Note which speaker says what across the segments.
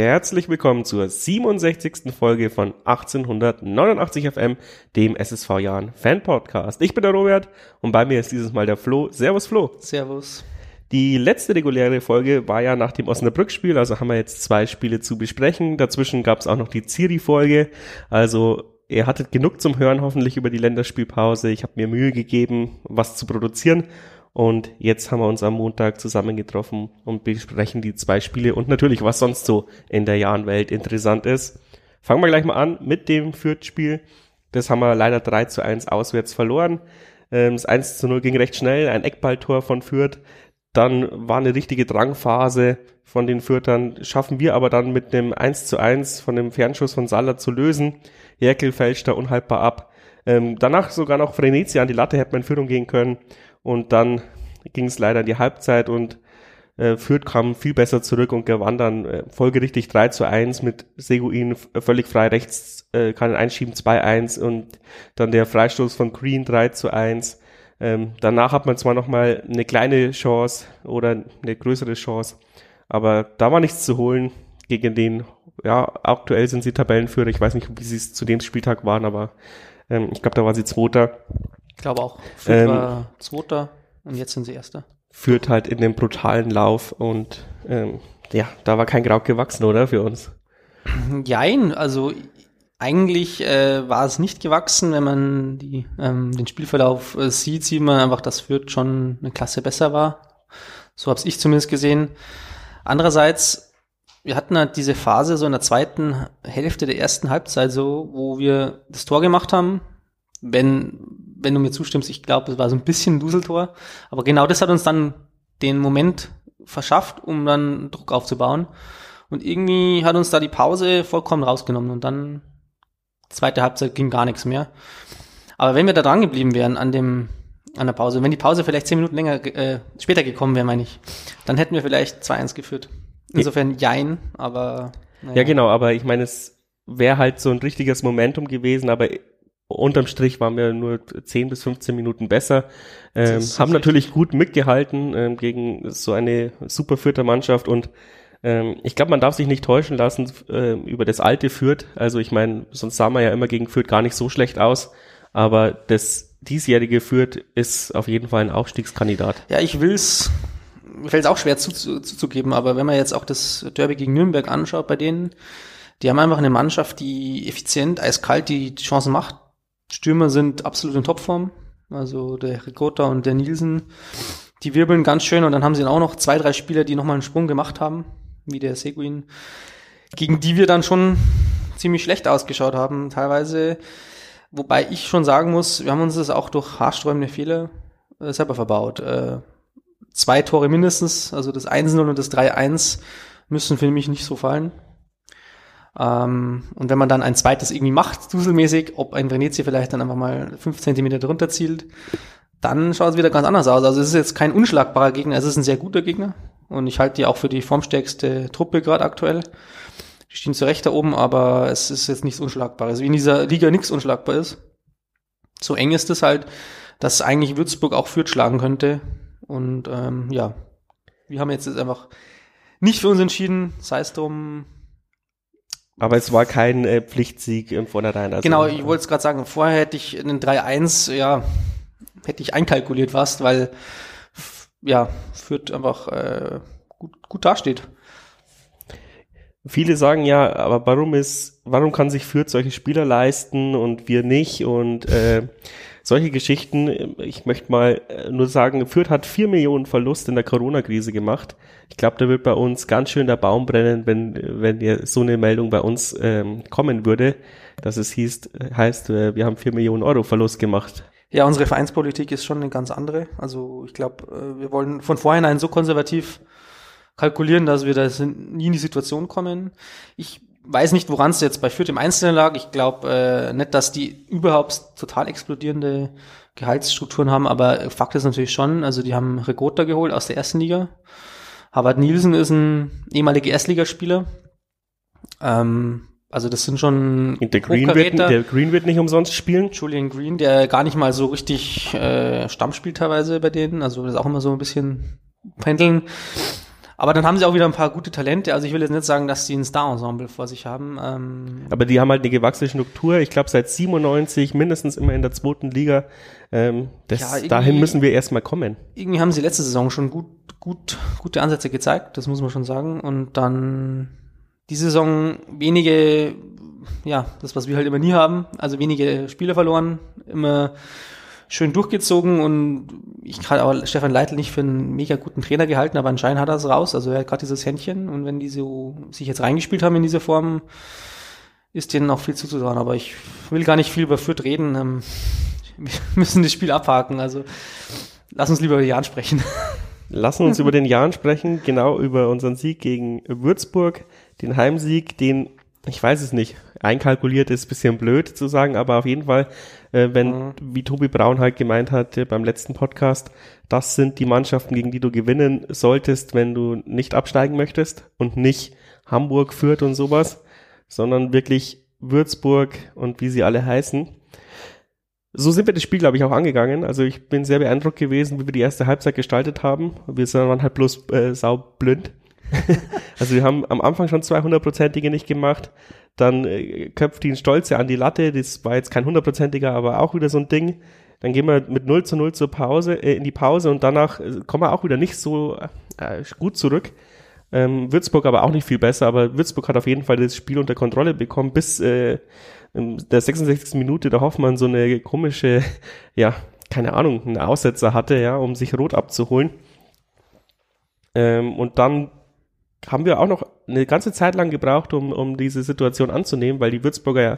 Speaker 1: herzlich willkommen zur 67. Folge von 1889 FM, dem SSV Jahren Fan Podcast. Ich bin der Robert und bei mir ist dieses Mal der Flo. Servus Flo.
Speaker 2: Servus.
Speaker 1: Die letzte reguläre Folge war ja nach dem Osnabrück-Spiel, also haben wir jetzt zwei Spiele zu besprechen. Dazwischen gab es auch noch die Ziri-Folge. Also ihr hattet genug zum Hören hoffentlich über die Länderspielpause. Ich habe mir Mühe gegeben, was zu produzieren und jetzt haben wir uns am Montag zusammengetroffen und besprechen die zwei Spiele und natürlich, was sonst so in der Jahrenwelt interessant ist. Fangen wir gleich mal an mit dem Fürth-Spiel. Das haben wir leider 3 zu 1 auswärts verloren. Ähm, das 1 zu 0 ging recht schnell, ein Eckballtor von Fürth. Dann war eine richtige Drangphase von den Fürtern. Schaffen wir aber dann mit einem 1 zu 1 von dem Fernschuss von Salah zu lösen. Jerkel fälscht da unhaltbar ab. Ähm, danach sogar noch Frenetzi an die Latte hätte man in Führung gehen können. Und dann ging es leider in die Halbzeit und äh, Fürth kam viel besser zurück und gewann dann äh, folgerichtig 3 zu 1 mit Seguin völlig frei rechts, äh, kann einschieben 2-1 und dann der Freistoß von Green 3 zu 1. Ähm, danach hat man zwar nochmal eine kleine Chance oder eine größere Chance, aber da war nichts zu holen gegen den, ja, aktuell sind sie Tabellenführer. Ich weiß nicht, wie sie es zu dem Spieltag waren, aber ähm, ich glaube, da war sie Zweiter.
Speaker 2: Ich glaube auch. Fürth ähm, war Zweiter und jetzt sind sie Erster.
Speaker 1: Führt halt in dem brutalen Lauf und ähm, ja, da war kein Kraut gewachsen, oder, für uns?
Speaker 2: Jein, also eigentlich äh, war es nicht gewachsen, wenn man die, ähm, den Spielverlauf äh, sieht, sieht man einfach, dass Fürth schon eine Klasse besser war. So habe ich zumindest gesehen. Andererseits, wir hatten halt diese Phase so in der zweiten Hälfte der ersten Halbzeit so, wo wir das Tor gemacht haben. Wenn wenn du mir zustimmst, ich glaube, es war so ein bisschen ein Duseltor. Aber genau das hat uns dann den Moment verschafft, um dann Druck aufzubauen. Und irgendwie hat uns da die Pause vollkommen rausgenommen und dann zweite Halbzeit ging gar nichts mehr. Aber wenn wir da dran geblieben wären an dem an der Pause, wenn die Pause vielleicht zehn Minuten länger äh, später gekommen wäre, meine ich, dann hätten wir vielleicht 2-1 geführt. Insofern jein, aber
Speaker 1: naja. Ja, genau, aber ich meine, es wäre halt so ein richtiges Momentum gewesen, aber unterm Strich waren wir nur 10 bis 15 Minuten besser. Ähm, haben natürlich gut mitgehalten ähm, gegen so eine super vierte Mannschaft und ähm, ich glaube, man darf sich nicht täuschen lassen äh, über das alte Fürth. Also ich meine, sonst sah man ja immer gegen Fürth gar nicht so schlecht aus, aber das diesjährige Fürth ist auf jeden Fall ein Aufstiegskandidat.
Speaker 2: Ja, ich will's mir fällt es auch schwer zuzugeben, zu, zu, aber wenn man jetzt auch das Derby gegen Nürnberg anschaut, bei denen, die haben einfach eine Mannschaft, die effizient, eiskalt die Chancen macht, Stürmer sind absolut in Topform. Also der Ricotta und der Nielsen, die wirbeln ganz schön und dann haben sie auch noch zwei, drei Spieler, die nochmal einen Sprung gemacht haben, wie der Seguin, gegen die wir dann schon ziemlich schlecht ausgeschaut haben, teilweise. Wobei ich schon sagen muss, wir haben uns das auch durch haarsträubende Fehler äh, selber verbaut. Äh, zwei Tore mindestens, also das 1-0 und das 3-1 müssen für mich nicht so fallen. Ähm, und wenn man dann ein zweites irgendwie macht, duselmäßig, ob ein Venezia vielleicht dann einfach mal fünf Zentimeter drunter zielt, dann schaut es wieder ganz anders aus. Also es ist jetzt kein unschlagbarer Gegner, es ist ein sehr guter Gegner. Und ich halte die auch für die formstärkste Truppe gerade aktuell. Die stehen zu Recht da oben, aber es ist jetzt nichts Unschlagbares. Wie in dieser Liga nichts unschlagbar ist. So eng ist es halt, dass eigentlich Würzburg auch Fürth schlagen könnte. Und ähm, ja, wir haben jetzt einfach nicht für uns entschieden, sei es drum,
Speaker 1: aber es war kein äh, Pflichtsieg im Vornherein.
Speaker 2: Also, genau, ich wollte es gerade sagen. Vorher hätte ich einen 3-1, ja, hätte ich einkalkuliert fast, weil ja, Fürth einfach äh, gut, gut dasteht.
Speaker 1: Viele sagen ja, aber warum ist, warum kann sich Fürth solche Spieler leisten und wir nicht? Und äh, solche Geschichten, ich möchte mal äh, nur sagen, Fürth hat vier Millionen Verlust in der Corona-Krise gemacht. Ich glaube, da wird bei uns ganz schön der Baum brennen, wenn, wenn so eine Meldung bei uns ähm, kommen würde, dass es hieß, heißt, äh, wir haben vier Millionen Euro Verlust gemacht.
Speaker 2: Ja, unsere Vereinspolitik ist schon eine ganz andere. Also ich glaube, äh, wir wollen von vornherein so konservativ kalkulieren, dass wir da nie in die Situation kommen. Ich weiß nicht, woran es jetzt bei Fürth im Einzelnen lag. Ich glaube äh, nicht, dass die überhaupt total explodierende Gehaltsstrukturen haben, aber Fakt ist natürlich schon, also die haben Regota geholt aus der ersten Liga. Harvard Nielsen ist ein ehemaliger Erstligaspieler. Ähm, also das sind schon
Speaker 1: der Green, wird, der Green wird nicht umsonst spielen.
Speaker 2: Julian Green, der gar nicht mal so richtig äh, Stamm spielt teilweise bei denen. Also das ist auch immer so ein bisschen pendeln. Aber dann haben sie auch wieder ein paar gute Talente. Also ich will jetzt nicht sagen, dass sie ein Star-Ensemble vor sich haben. Ähm,
Speaker 1: Aber die haben halt eine gewachsene Struktur. Ich glaube, seit 97 mindestens immer in der zweiten Liga. Ähm, das,
Speaker 2: Ja,
Speaker 1: dahin müssen wir erstmal kommen.
Speaker 2: irgendwie haben sie letzte Saison schon gut, gut, gute Ansätze gezeigt, das muss man schon sagen. Und dann die Saison wenige, ja, das, was wir halt immer nie haben, also wenige Spiele verloren, immer schön durchgezogen und ich habe aber Stefan Leitl nicht für einen mega guten Trainer gehalten, aber anscheinend hat er es raus. Also er hat gerade dieses Händchen und wenn die so sich jetzt reingespielt haben in diese Form, ist denen auch viel zuzutrauen. Aber ich will gar nicht viel über Fürth reden. Ähm, wir müssen das Spiel abhaken. Also lass uns lieber über Jahn sprechen.
Speaker 1: Lassen uns über den Jahren sprechen, genau über unseren Sieg gegen Würzburg, den Heimsieg, den, ich weiß es nicht, einkalkuliert ist ein bisschen blöd zu sagen, aber auf jeden Fall, äh, wenn,
Speaker 2: Mhm.
Speaker 1: wie Tobi Braun halt gemeint hat äh, beim letzten Podcast, das sind die Mannschaften, gegen die du gewinnen solltest, wenn du nicht absteigen möchtest und nicht Hamburg, Fürth und sowas, sondern wirklich Würzburg und wie sie alle heißen. So sind wir das Spiel, glaube ich, auch angegangen. Also ich bin sehr beeindruckt gewesen, wie wir die erste Halbzeit gestaltet haben. Wir sind- waren halt bloß äh, saublind. also wir haben am Anfang schon 200-prozentige nicht gemacht. Dann äh, köpft ihn Stolze an die Latte. Das war jetzt kein hundertprozentiger, aber auch wieder so ein Ding. Dann gehen wir mit 0 zu 0 zur Pause, äh, in die Pause und danach äh, kommen wir auch wieder nicht so äh, gut zurück. Ähm, Würzburg aber auch nicht viel besser, aber Würzburg hat auf jeden Fall das Spiel unter Kontrolle bekommen, bis äh, der 66. Minute der Hoffmann so eine komische, ja, keine Ahnung, einen Aussetzer hatte, ja, um sich rot abzuholen. Ähm, und dann haben wir auch noch eine ganze Zeit lang gebraucht, um, um diese Situation anzunehmen, weil die Würzburger ja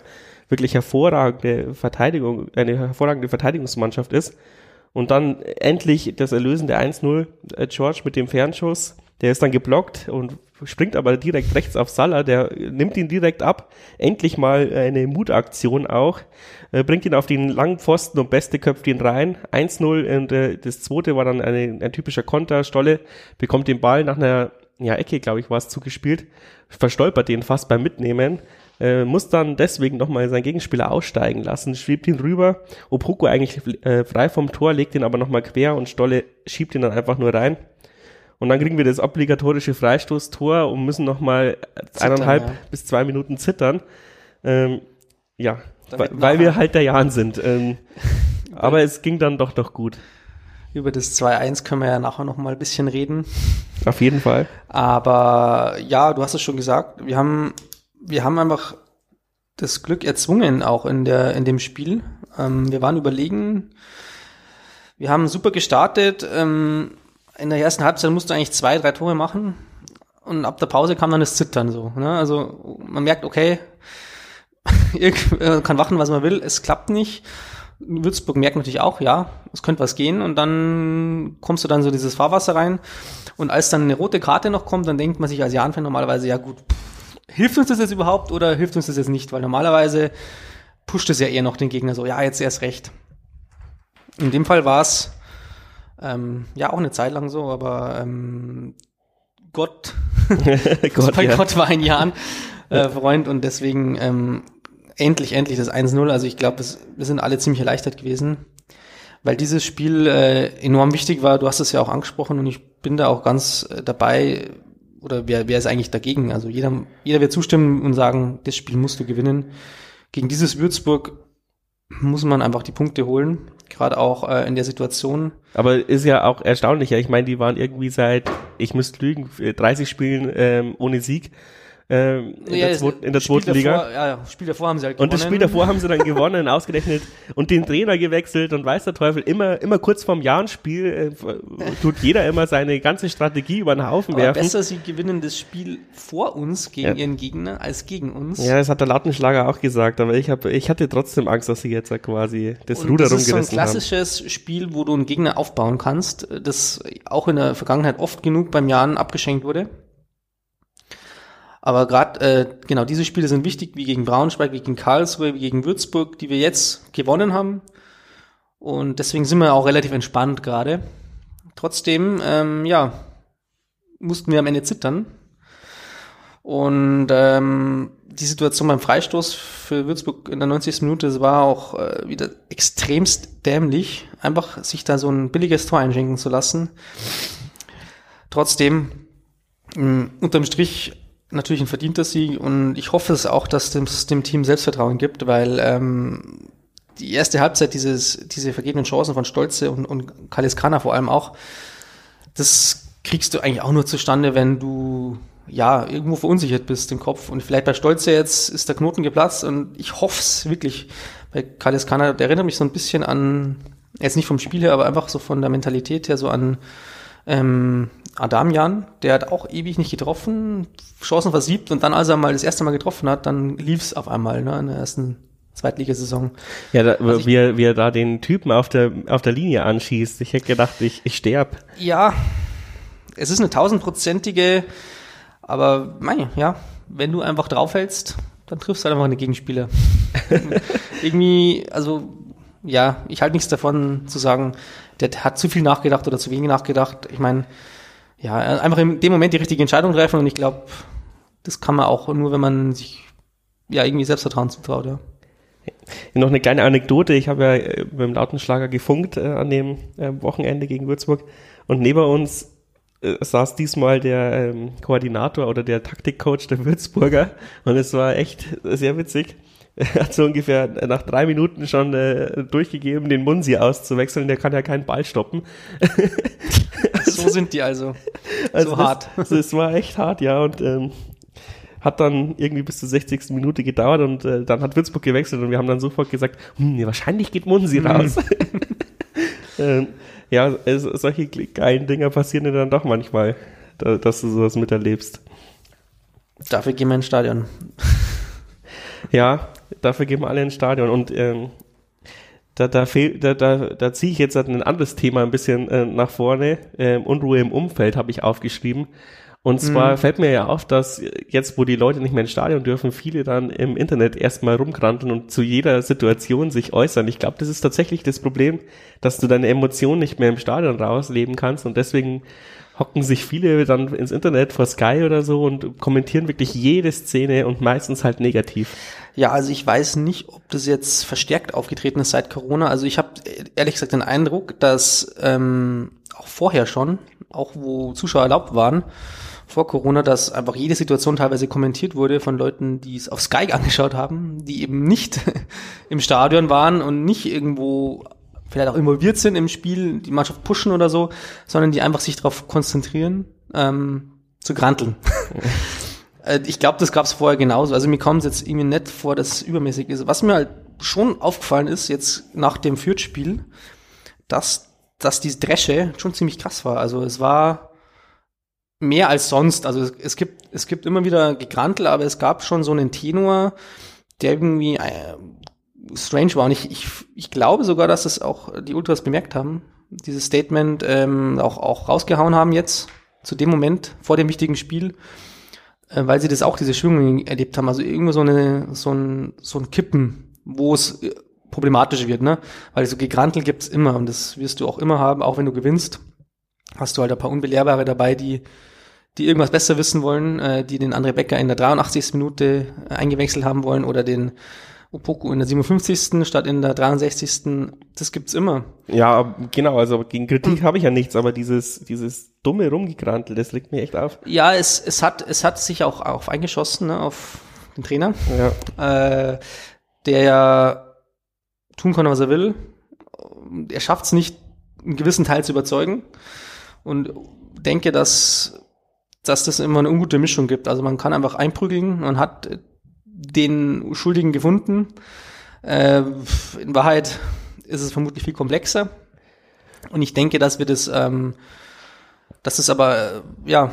Speaker 1: wirklich hervorragende Verteidigung, eine hervorragende Verteidigungsmannschaft ist. Und dann endlich das erlösende 1-0, äh, George mit dem Fernschuss, der ist dann geblockt und springt aber direkt rechts auf Salah, der nimmt ihn direkt ab. Endlich mal eine Mutaktion auch, äh, bringt ihn auf den langen Pfosten und Beste köpft ihn rein. 1-0 und äh, das zweite war dann eine, ein typischer Konter. Stolle bekommt den Ball nach einer ja, Ecke, glaube ich, war es zugespielt, verstolpert den fast beim Mitnehmen, äh, muss dann deswegen nochmal seinen Gegenspieler aussteigen lassen, schiebt ihn rüber, Oproko eigentlich äh, frei vom Tor, legt ihn aber nochmal quer und Stolle schiebt ihn dann einfach nur rein. Und dann kriegen wir das obligatorische Freistoßtor und müssen nochmal
Speaker 2: Zittern,
Speaker 1: eineinhalb
Speaker 2: ja.
Speaker 1: bis zwei Minuten zittern. Ähm, ja, weil, wir halt der Jan sind. Ähm, aber es ging dann doch doch gut.
Speaker 2: Über das 2-1 können wir ja nachher noch mal ein bisschen reden.
Speaker 1: Auf jeden Fall.
Speaker 2: Aber ja, du hast es schon gesagt, wir haben, wir haben einfach das Glück erzwungen auch in der, in dem Spiel. Ähm, wir waren überlegen. Wir haben super gestartet. Ähm, in der ersten Halbzeit musst du eigentlich zwei, drei Tore machen. Und ab der Pause kam dann das Zittern so. Ne? Also man merkt, okay, äh, kann machen, was man will, es klappt nicht. Würzburg merkt natürlich auch, ja, es könnte was gehen. Und dann kommst du dann so dieses Fahrwasser rein. Und als dann eine rote Karte noch kommt, dann denkt man sich als Jan-Fan normalerweise, ja gut, pff, hilft uns das jetzt überhaupt oder hilft uns das jetzt nicht, weil normalerweise pusht es ja eher noch den Gegner so, ja, jetzt erst recht. In dem Fall war es ähm, ja auch eine Zeit lang so, aber ähm, Gott,
Speaker 1: Gott,
Speaker 2: bei
Speaker 1: ja.
Speaker 2: Gott war ein Jan äh, Freund. Und deswegen ähm, endlich, endlich das 1-0. Also ich glaube, wir sind alle ziemlich erleichtert gewesen, weil dieses Spiel äh, enorm wichtig war. Du hast es ja auch angesprochen und ich bin da auch ganz äh, dabei. Oder wer, wer ist eigentlich dagegen? Also jeder, jeder wird zustimmen und sagen, das Spiel musst du gewinnen. Gegen dieses Würzburg muss man einfach die Punkte holen. Gerade auch äh, in der Situation.
Speaker 1: Aber ist ja auch erstaunlich, ja. Ich meine, die waren irgendwie seit, ich müsste lügen, 30 Spielen ähm, ohne Sieg ähm, in,
Speaker 2: Ja,
Speaker 1: der, zweiten, in der zweiten Liga.
Speaker 2: Ja, ja, Spiel davor haben sie halt
Speaker 1: Und das Spiel
Speaker 2: gewonnen.
Speaker 1: davor haben sie dann gewonnen, ausgerechnet und den Trainer gewechselt und weiß der Teufel, immer, immer kurz vorm Jahrenspiel äh, tut jeder immer seine ganze Strategie über den Haufen
Speaker 2: Aber
Speaker 1: werfen.
Speaker 2: besser, sie gewinnen das Spiel vor uns gegen
Speaker 1: Ja.
Speaker 2: ihren Gegner als gegen uns.
Speaker 1: Ja, das hat der Lattenschlager auch gesagt, aber ich, hab, ich hatte trotzdem Angst, dass sie jetzt ja quasi das
Speaker 2: Und
Speaker 1: Ruder
Speaker 2: das ist so ein
Speaker 1: rumgerissen haben.
Speaker 2: klassisches Spiel, wo du einen Gegner aufbauen kannst, das auch in der Vergangenheit oft genug beim Jahren abgeschenkt wurde. Aber gerade äh, genau diese Spiele sind wichtig, wie gegen Braunschweig, wie gegen Karlsruhe, wie gegen Würzburg, die wir jetzt gewonnen haben. Und deswegen sind wir auch relativ entspannt gerade. Trotzdem, ähm, ja, mussten wir am Ende zittern. Und ähm, die Situation beim Freistoß für Würzburg in der 90. Minute, das war auch äh, wieder extremst dämlich, einfach sich da so ein billiges Tor einschenken zu lassen. Trotzdem, Ähm, unterm Strich natürlich ein verdienter Sieg und ich hoffe es auch, dass es dem Team Selbstvertrauen gibt, weil ähm, die erste Halbzeit, dieses, diese vergebenen Chancen von Stolze und, und Kaliskana vor allem auch, das kriegst du eigentlich auch nur zustande, wenn du ja irgendwo verunsichert bist im Kopf. Und vielleicht bei Stolze jetzt ist der Knoten geplatzt und ich hoffe es wirklich. Bei Kaliskana, der erinnert mich so ein bisschen an, jetzt nicht vom Spiel her, aber einfach so von der Mentalität her so an ähm, Adamian, der hat auch ewig nicht getroffen, Chancen versiebt und dann, als er mal das erste Mal getroffen hat, dann lief es auf einmal ne, in der ersten Zweitligasaison.
Speaker 1: Ja, da, also wie, er, wie er da den Typen auf der, auf der Linie anschießt. Ich hätte gedacht, ich, ich sterb.
Speaker 2: Ja, es ist eine tausendprozentige, aber mein, ja, wenn du einfach draufhältst, dann triffst du halt einfach eine Gegenspieler. Irgendwie, also ja, ich halte nichts davon zu sagen, der hat zu viel nachgedacht oder zu wenig nachgedacht. Ich meine, ja, einfach in dem Moment die richtige Entscheidung treffen und ich glaube, das kann man auch nur, wenn man sich ja irgendwie Selbstvertrauen zutraut, ja.
Speaker 1: Noch eine kleine Anekdote. Ich habe ja äh, beim Lautenschlager gefunkt äh, an dem äh, Wochenende gegen Würzburg und neben uns äh, saß diesmal der ähm, Koordinator oder der Taktikcoach der Würzburger und es war echt sehr witzig. Er hat so ungefähr nach drei Minuten schon äh, durchgegeben, den Munsi auszuwechseln. Der kann ja keinen Ball stoppen.
Speaker 2: so sind die also.
Speaker 1: also so das, hart. Also es war echt hart, ja. Und ähm, hat dann irgendwie bis zur 60. Minute gedauert und äh, dann hat Würzburg gewechselt und wir haben dann sofort gesagt, hm, wahrscheinlich geht Munsi mhm. raus. ähm, ja, es, solche geilen Dinger passieren dann doch manchmal, da, dass du sowas miterlebst.
Speaker 2: Dafür gehen wir ins Stadion.
Speaker 1: ja, dafür gehen wir alle ins Stadion und ähm, da, da, fehl, da, da, da ziehe ich jetzt ein anderes Thema ein bisschen äh, nach vorne. Ähm, Unruhe im Umfeld habe ich aufgeschrieben. Und zwar mhm. fällt mir ja auf, dass jetzt, wo die Leute nicht mehr ins Stadion dürfen, viele dann im Internet erstmal rumkranteln und zu jeder Situation sich äußern. Ich glaube, das ist tatsächlich das Problem, dass du deine Emotionen nicht mehr im Stadion rausleben kannst und deswegen hocken sich viele dann ins Internet vor Sky oder so und kommentieren wirklich jede Szene und meistens halt negativ.
Speaker 2: Ja, also ich weiß nicht, ob das jetzt verstärkt aufgetreten ist seit Corona. Also ich habe ehrlich gesagt den Eindruck, dass ähm, auch vorher schon, auch wo Zuschauer erlaubt waren, vor Corona, dass einfach jede Situation teilweise kommentiert wurde von Leuten, die es auf Sky angeschaut haben, die eben nicht im Stadion waren und nicht irgendwo vielleicht auch involviert sind im Spiel, die Mannschaft pushen oder so, sondern die einfach sich darauf konzentrieren, ähm, zu granteln. Äh, ich glaube, das gab es vorher genauso. Also mir kommt es jetzt irgendwie nett vor, dass es übermäßig ist. Was mir halt schon aufgefallen ist, jetzt nach dem Fürth-Spiel, dass, dass diese Dresche schon ziemlich krass war. Also es war mehr als sonst. Also es, es, gibt, es gibt immer wieder Gegrantel, aber es gab schon so einen Tenor, der irgendwie äh, strange war. Und ich, ich, ich glaube sogar, dass es auch die Ultras bemerkt haben, dieses Statement ähm, auch, auch rausgehauen haben jetzt, zu dem Moment, vor dem wichtigen Spiel, äh, weil sie das auch, diese Schwingungen erlebt haben. Also irgendwo so, eine, so, ein, so ein Kippen, wo es äh, problematisch wird, ne? Weil so Gegrantel gibt's immer und das wirst du auch immer haben, auch wenn du gewinnst. Hast du halt ein paar Unbelehrbare dabei, die die irgendwas besser wissen wollen, äh, die den André Becker in der 83. Minute äh, eingewechselt haben wollen oder den Opoku in der 57. statt in der 63. Das gibt's immer.
Speaker 1: Ja, genau, also gegen Kritik hm. habe ich ja nichts, aber dieses, dieses dumme Rumgekrantel, das liegt mir echt auf.
Speaker 2: Ja, es, es hat, es hat sich auch auf eingeschossen, ne, auf den Trainer. Ja. Äh, der ja tun kann, was er will. Er schafft es nicht, einen gewissen Teil zu überzeugen. Und denke, dass dass das immer eine ungute Mischung gibt. Also man kann einfach einprügeln, man hat den Schuldigen gefunden. Äh, in Wahrheit ist es vermutlich viel komplexer. Und ich denke, dass wir das, ähm, dass es aber, äh, ja,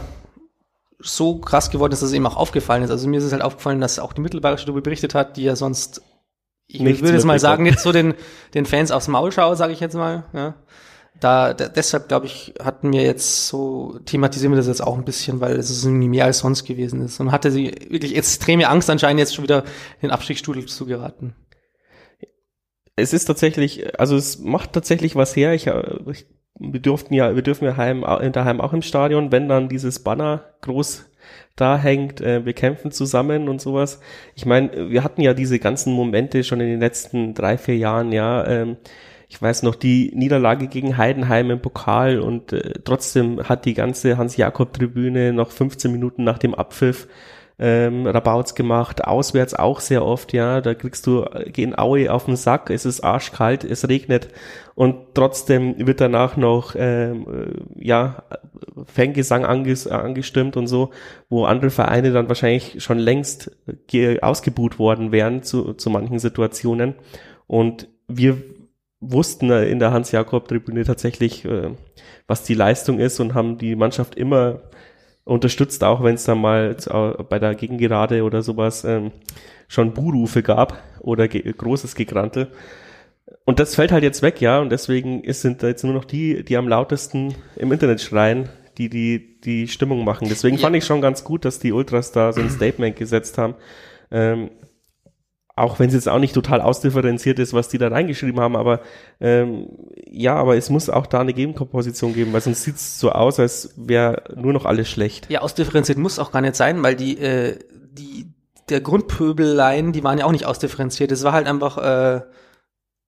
Speaker 2: so krass geworden ist, dass es eben auch aufgefallen ist. Also mir ist es halt aufgefallen, dass auch die Mittelbayerische darüber berichtet hat, die ja sonst, ich Nichts würde jetzt mal sagen, nicht so den, den Fans aufs Maul schaue, sage ich jetzt mal. Ja da, da deshalb glaube ich, hatten wir jetzt so, thematisieren wir das jetzt auch ein bisschen, weil es ist irgendwie mehr als sonst gewesen ist. Und hatte sie wirklich extreme Angst anscheinend jetzt schon wieder in den Abstiegsstudel zu geraten.
Speaker 1: Es ist tatsächlich, also es macht tatsächlich was her. Ich, ich wir durften ja, wir dürfen ja heim, daheim auch im Stadion, wenn dann dieses Banner groß da hängt, äh, wir kämpfen zusammen und sowas. Ich meine, wir hatten ja diese ganzen Momente schon in den letzten drei, vier Jahren, ja, ähm, ich weiß noch, die Niederlage gegen Heidenheim im Pokal und äh, trotzdem hat die ganze Hans-Jakob-Tribüne noch 15 Minuten nach dem Abpfiff ähm, Rabauts gemacht, auswärts auch sehr oft, ja, da kriegst du gehen Aue auf den Sack, es ist arschkalt, es regnet. Und trotzdem wird danach noch ähm, äh, ja Fangesang anges angestimmt und so, wo andere Vereine dann wahrscheinlich schon längst ausgebuht worden wären zu, zu manchen Situationen. Und wir wussten in der Hans-Jakob-Tribüne tatsächlich, äh, was die Leistung ist und haben die Mannschaft immer unterstützt, auch wenn es dann mal bei der Gegengerade oder sowas ähm, schon Buhrufe gab oder ge großes Gegrantel. Und das fällt halt jetzt weg, ja, und deswegen ist, sind da jetzt nur noch die, die am lautesten im Internet schreien, die die, die Stimmung machen. Deswegen ja. fand ich schon ganz gut, dass die Ultras da so ein Statement gesetzt haben. Ähm, auch wenn es jetzt auch nicht total ausdifferenziert ist, was die da reingeschrieben haben, aber ähm, ja, aber es muss auch da eine Gegenkomposition geben, weil sonst sieht es so aus, als wäre nur noch alles schlecht.
Speaker 2: Ja, ausdifferenziert muss auch gar nicht sein, weil die, äh, die der Grundpöbeleien, die waren ja auch nicht ausdifferenziert. Es war halt einfach äh,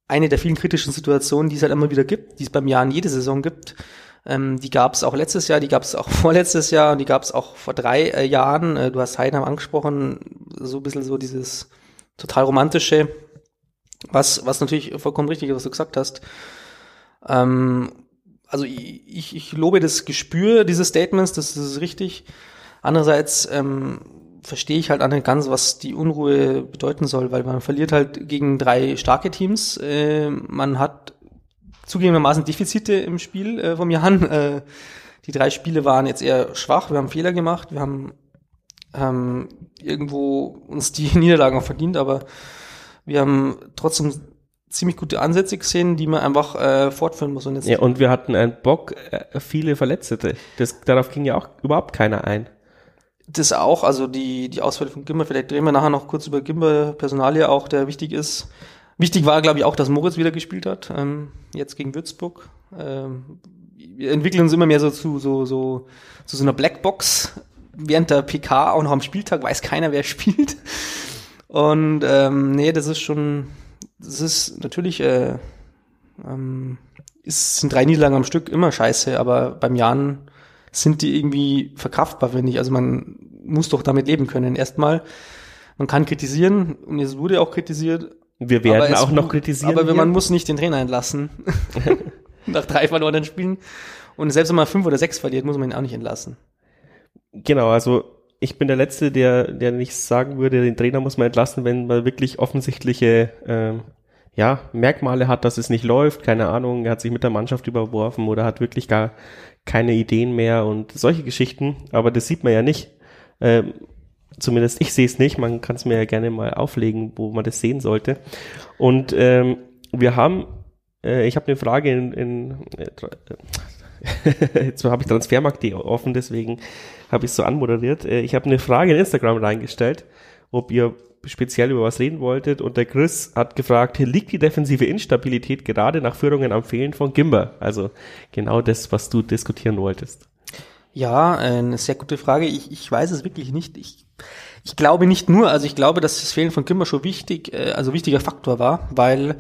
Speaker 2: eine der vielen kritischen Situationen, die es halt immer wieder gibt, die es beim Jahr in jede Saison gibt. Ähm, die gab es auch letztes Jahr, die gab es auch vorletztes Jahr und die gab es auch vor drei äh, Jahren. Äh, du hast Heidenheim angesprochen, so ein bisschen so dieses total romantische, was, was natürlich vollkommen richtig ist, was du gesagt hast. Ähm, also ich, ich lobe das Gespür dieses Statements, das ist richtig. Andererseits ähm, verstehe ich halt auch nicht ganz, was die Unruhe bedeuten soll, weil man verliert halt gegen drei starke Teams. Äh, man hat zugegebenermaßen Defizite im Spiel äh, vom Jahren. Äh, die drei Spiele waren jetzt eher schwach. Wir haben Fehler gemacht. Wir haben ähm, irgendwo uns die Niederlagen auch verdient, aber wir haben trotzdem ziemlich gute Ansätze gesehen, die man einfach äh, fortführen muss.
Speaker 1: Und jetzt ja, und wir hatten einen Bock, äh, viele Verletzte. Das, darauf ging ja auch überhaupt keiner ein.
Speaker 2: Das auch, also die, die Ausfälle von Gimmer, vielleicht drehen wir nachher noch kurz über Gimmer Personalie auch, der wichtig ist. Wichtig war, glaube ich, auch, dass Moritz wieder gespielt hat, ähm, jetzt gegen Würzburg. Ähm, wir entwickeln uns immer mehr so zu so, so, zu so einer Blackbox während der PK, auch noch am Spieltag, weiß keiner, wer spielt. Und ähm, nee, das ist schon, das ist natürlich, äh, ähm, ist, sind drei Niederlagen am Stück immer scheiße, aber beim Jan sind die irgendwie verkraftbar, finde ich. Also man muss doch damit leben können. Erstmal, man kann kritisieren und es wurde auch kritisiert.
Speaker 1: Wir werden auch noch kritisieren.
Speaker 2: Aber man muss nicht den Trainer entlassen. Nach drei verlorenen Spielen. Und selbst wenn man fünf oder sechs verliert, muss man ihn auch nicht entlassen.
Speaker 1: Genau, also ich bin der Letzte, der, der nicht sagen würde, den Trainer muss man entlassen, wenn man wirklich offensichtliche ähm, ja, Merkmale hat, dass es nicht läuft, keine Ahnung, er hat sich mit der Mannschaft überworfen oder hat wirklich gar keine Ideen mehr und solche Geschichten, aber das sieht man ja nicht. Ähm, zumindest ich sehe es nicht, man kann es mir ja gerne mal auflegen, wo man das sehen sollte. Und ähm, wir haben, äh, ich habe eine Frage in, in äh, jetzt habe ich Transfermarkt.de offen, deswegen habe ich so anmoderiert. Äh, ich habe eine Frage in Instagram reingestellt, ob ihr speziell über was reden wolltet und der Chris hat gefragt, liegt die defensive Instabilität gerade nach Führungen am Fehlen von Gimber? Also genau das, was du diskutieren wolltest.
Speaker 2: Ja, eine sehr gute Frage. Ich, ich weiß es wirklich nicht. Ich, ich glaube nicht nur, also ich glaube, dass das Fehlen von Gimber schon wichtig, äh, also wichtiger Faktor war, weil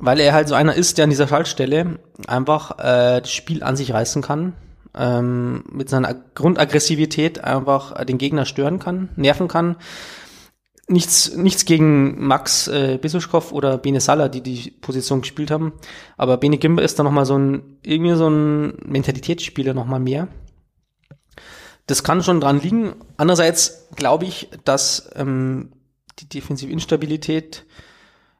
Speaker 2: weil er halt so einer ist, der an dieser Schaltstelle einfach äh, das Spiel an sich reißen kann, ähm, mit seiner Grundaggressivität einfach den Gegner stören kann, nerven kann. Nichts, nichts gegen Max äh, Besuschkow oder Bene Salah, die die Position gespielt haben. Aber Bene Gimber ist da nochmal so ein, irgendwie so ein Mentalitätsspieler nochmal mehr. Das kann schon dran liegen. Andererseits glaube ich, dass ähm, die defensive Instabilität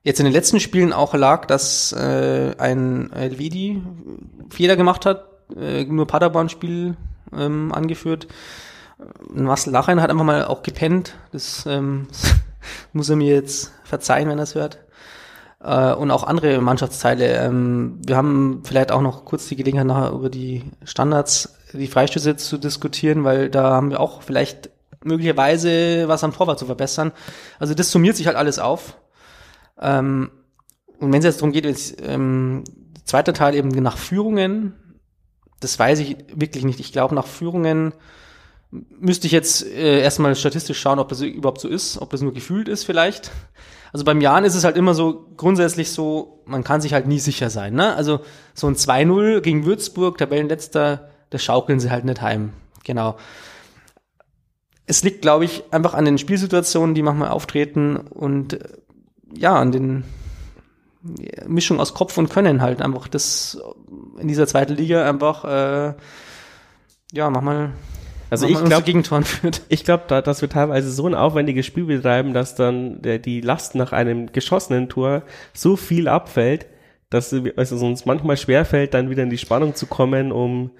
Speaker 2: jetzt in den letzten Spielen auch lag, dass äh, ein Elvedi Fehler gemacht hat, äh, nur Paderborn-Spiel ähm, angeführt. Marcel Lachein hat einfach mal auch gepennt. Das ähm, muss er mir jetzt verzeihen, wenn er es hört. Äh, und auch andere Mannschaftsteile. Ähm, wir haben vielleicht auch noch kurz die Gelegenheit, nachher über die Standards, die Freistöße zu diskutieren, weil da haben wir auch vielleicht möglicherweise was am Torwart zu verbessern. Also das summiert sich halt alles auf. Ähm, und wenn es jetzt darum geht, jetzt, ähm, zweiter Teil eben nach Führungen, das weiß ich wirklich nicht. Ich glaube, nach Führungen müsste ich jetzt äh, erstmal statistisch schauen, ob das überhaupt so ist, ob das nur gefühlt ist vielleicht. Also beim Jan ist es halt immer so grundsätzlich so, man kann sich halt nie sicher sein. Ne? Also so ein 2-0 gegen Würzburg, Tabellenletzter, das schaukeln sie halt nicht heim. Genau. Es liegt, glaube ich, einfach an den Spielsituationen, die manchmal auftreten und ja, an den Mischung aus Kopf und Können halt einfach das in dieser zweiten Liga einfach äh, ja manchmal
Speaker 1: also ich glaube, Gegentoren führt. Ich glaube, da, dass wir teilweise so ein aufwendiges Spiel betreiben, dass dann der, die Last nach einem geschossenen Tor so viel abfällt, dass es uns manchmal schwerfällt, dann wieder in die Spannung zu kommen, um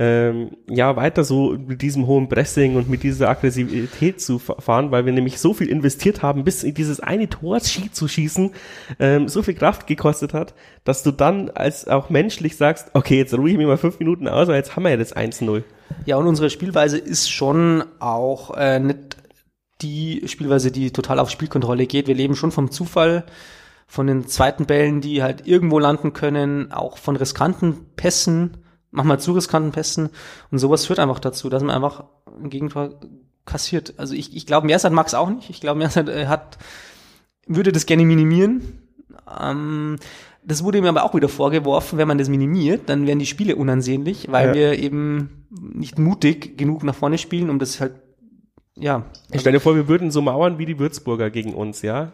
Speaker 1: ähm, ja weiter so mit diesem hohen Pressing und mit dieser Aggressivität zu fahren, weil wir nämlich so viel investiert haben, bis in dieses eine Tor zu schießen, ähm, so viel Kraft gekostet hat, dass du dann als auch menschlich sagst, okay, jetzt ruhe ich mich mal fünf Minuten aus, weil jetzt haben wir ja das 1-0.
Speaker 2: Ja, und unsere Spielweise ist schon auch äh, nicht die Spielweise, die total auf Spielkontrolle geht. Wir leben schon vom Zufall, von den zweiten Bällen, die halt irgendwo landen können, auch von riskanten Pässen manchmal zu riskanten Pässen. Und sowas führt einfach dazu, dass man einfach ein Gegentor kassiert. Also ich, ich glaube, Mersat mag es auch nicht. Ich glaube, Mersat äh, hat, würde das gerne minimieren. Ähm, das wurde mir aber auch wieder vorgeworfen, wenn man das minimiert, dann werden die Spiele unansehnlich, weil ja. wir eben nicht mutig genug nach vorne spielen, um das halt ja.
Speaker 1: Ich stelle dir vor, wir würden so mauern wie die Würzburger gegen uns, ja.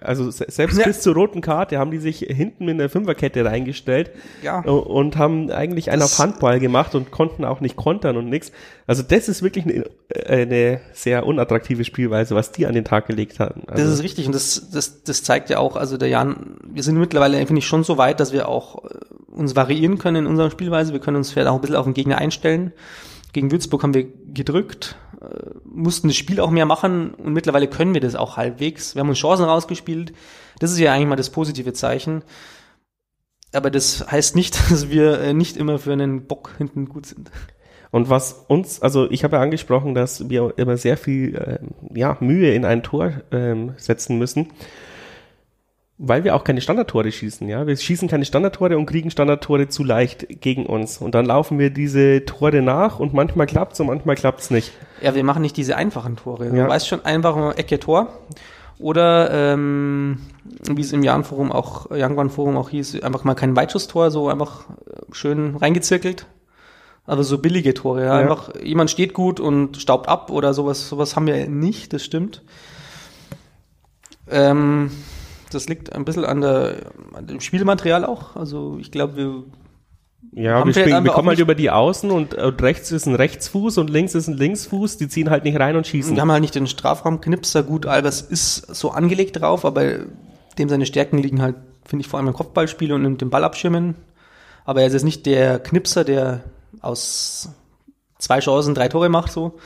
Speaker 1: Also selbst ja. bis zur roten Karte haben die sich hinten in der Fünferkette reingestellt ja. und haben eigentlich einen auf Handball gemacht und konnten auch nicht kontern und nichts. Also das ist wirklich eine, eine, sehr unattraktive Spielweise, was die an den Tag gelegt haben.
Speaker 2: Also das ist richtig und das, das, das zeigt ja auch, also der Jan, wir sind mittlerweile, finde ich, schon so weit, dass wir auch äh, uns variieren können in unserer Spielweise. Wir können uns vielleicht auch ein bisschen auf den Gegner einstellen. Gegen Würzburg haben wir gedrückt, äh, mussten das Spiel auch mehr machen und mittlerweile können wir das auch halbwegs. Wir haben uns Chancen rausgespielt. Das ist ja eigentlich mal das positive Zeichen. Aber das heißt nicht, dass wir äh, nicht immer für einen Bock hinten gut sind.
Speaker 1: Und was uns, also ich habe ja angesprochen, dass wir immer sehr viel äh, ja, Mühe in ein Tor ähm, setzen müssen weil wir auch keine Standardtore schießen, ja. Wir schießen keine Standardtore und kriegen Standardtore zu leicht gegen uns. Und dann laufen wir diese Tore nach und manchmal klappt's und manchmal klappt's nicht.
Speaker 2: Ja, wir machen nicht diese einfachen Tore. Ja. Du weißt schon, einfach Ecke Tor. Oder ähm, wie es im Jan-Forum auch, Youngwan-Forum auch hieß, einfach mal kein Weitschusstor, so einfach schön reingezirkelt. Also so billige Tore, ja. ja. Einfach, jemand steht gut und staubt ab oder sowas, sowas haben wir nicht, das stimmt. Ähm, das liegt ein bisschen an, der, an dem Spielmaterial auch. Also ich glaube, wir
Speaker 1: ja, wir, spielen, wir kommen halt über die Außen und, und, rechts ist ein Rechtsfuß und links ist ein Linksfuß, die ziehen halt nicht rein und schießen.
Speaker 2: Wir haben halt nicht den Strafraumknipser, gut, Albers ist so angelegt drauf, aber dem seine Stärken liegen halt, finde ich, vor allem im Kopfballspiel und in dem Ballabschirmen. Aber er ist jetzt nicht der Knipser, der aus zwei Chancen drei Tore macht, so.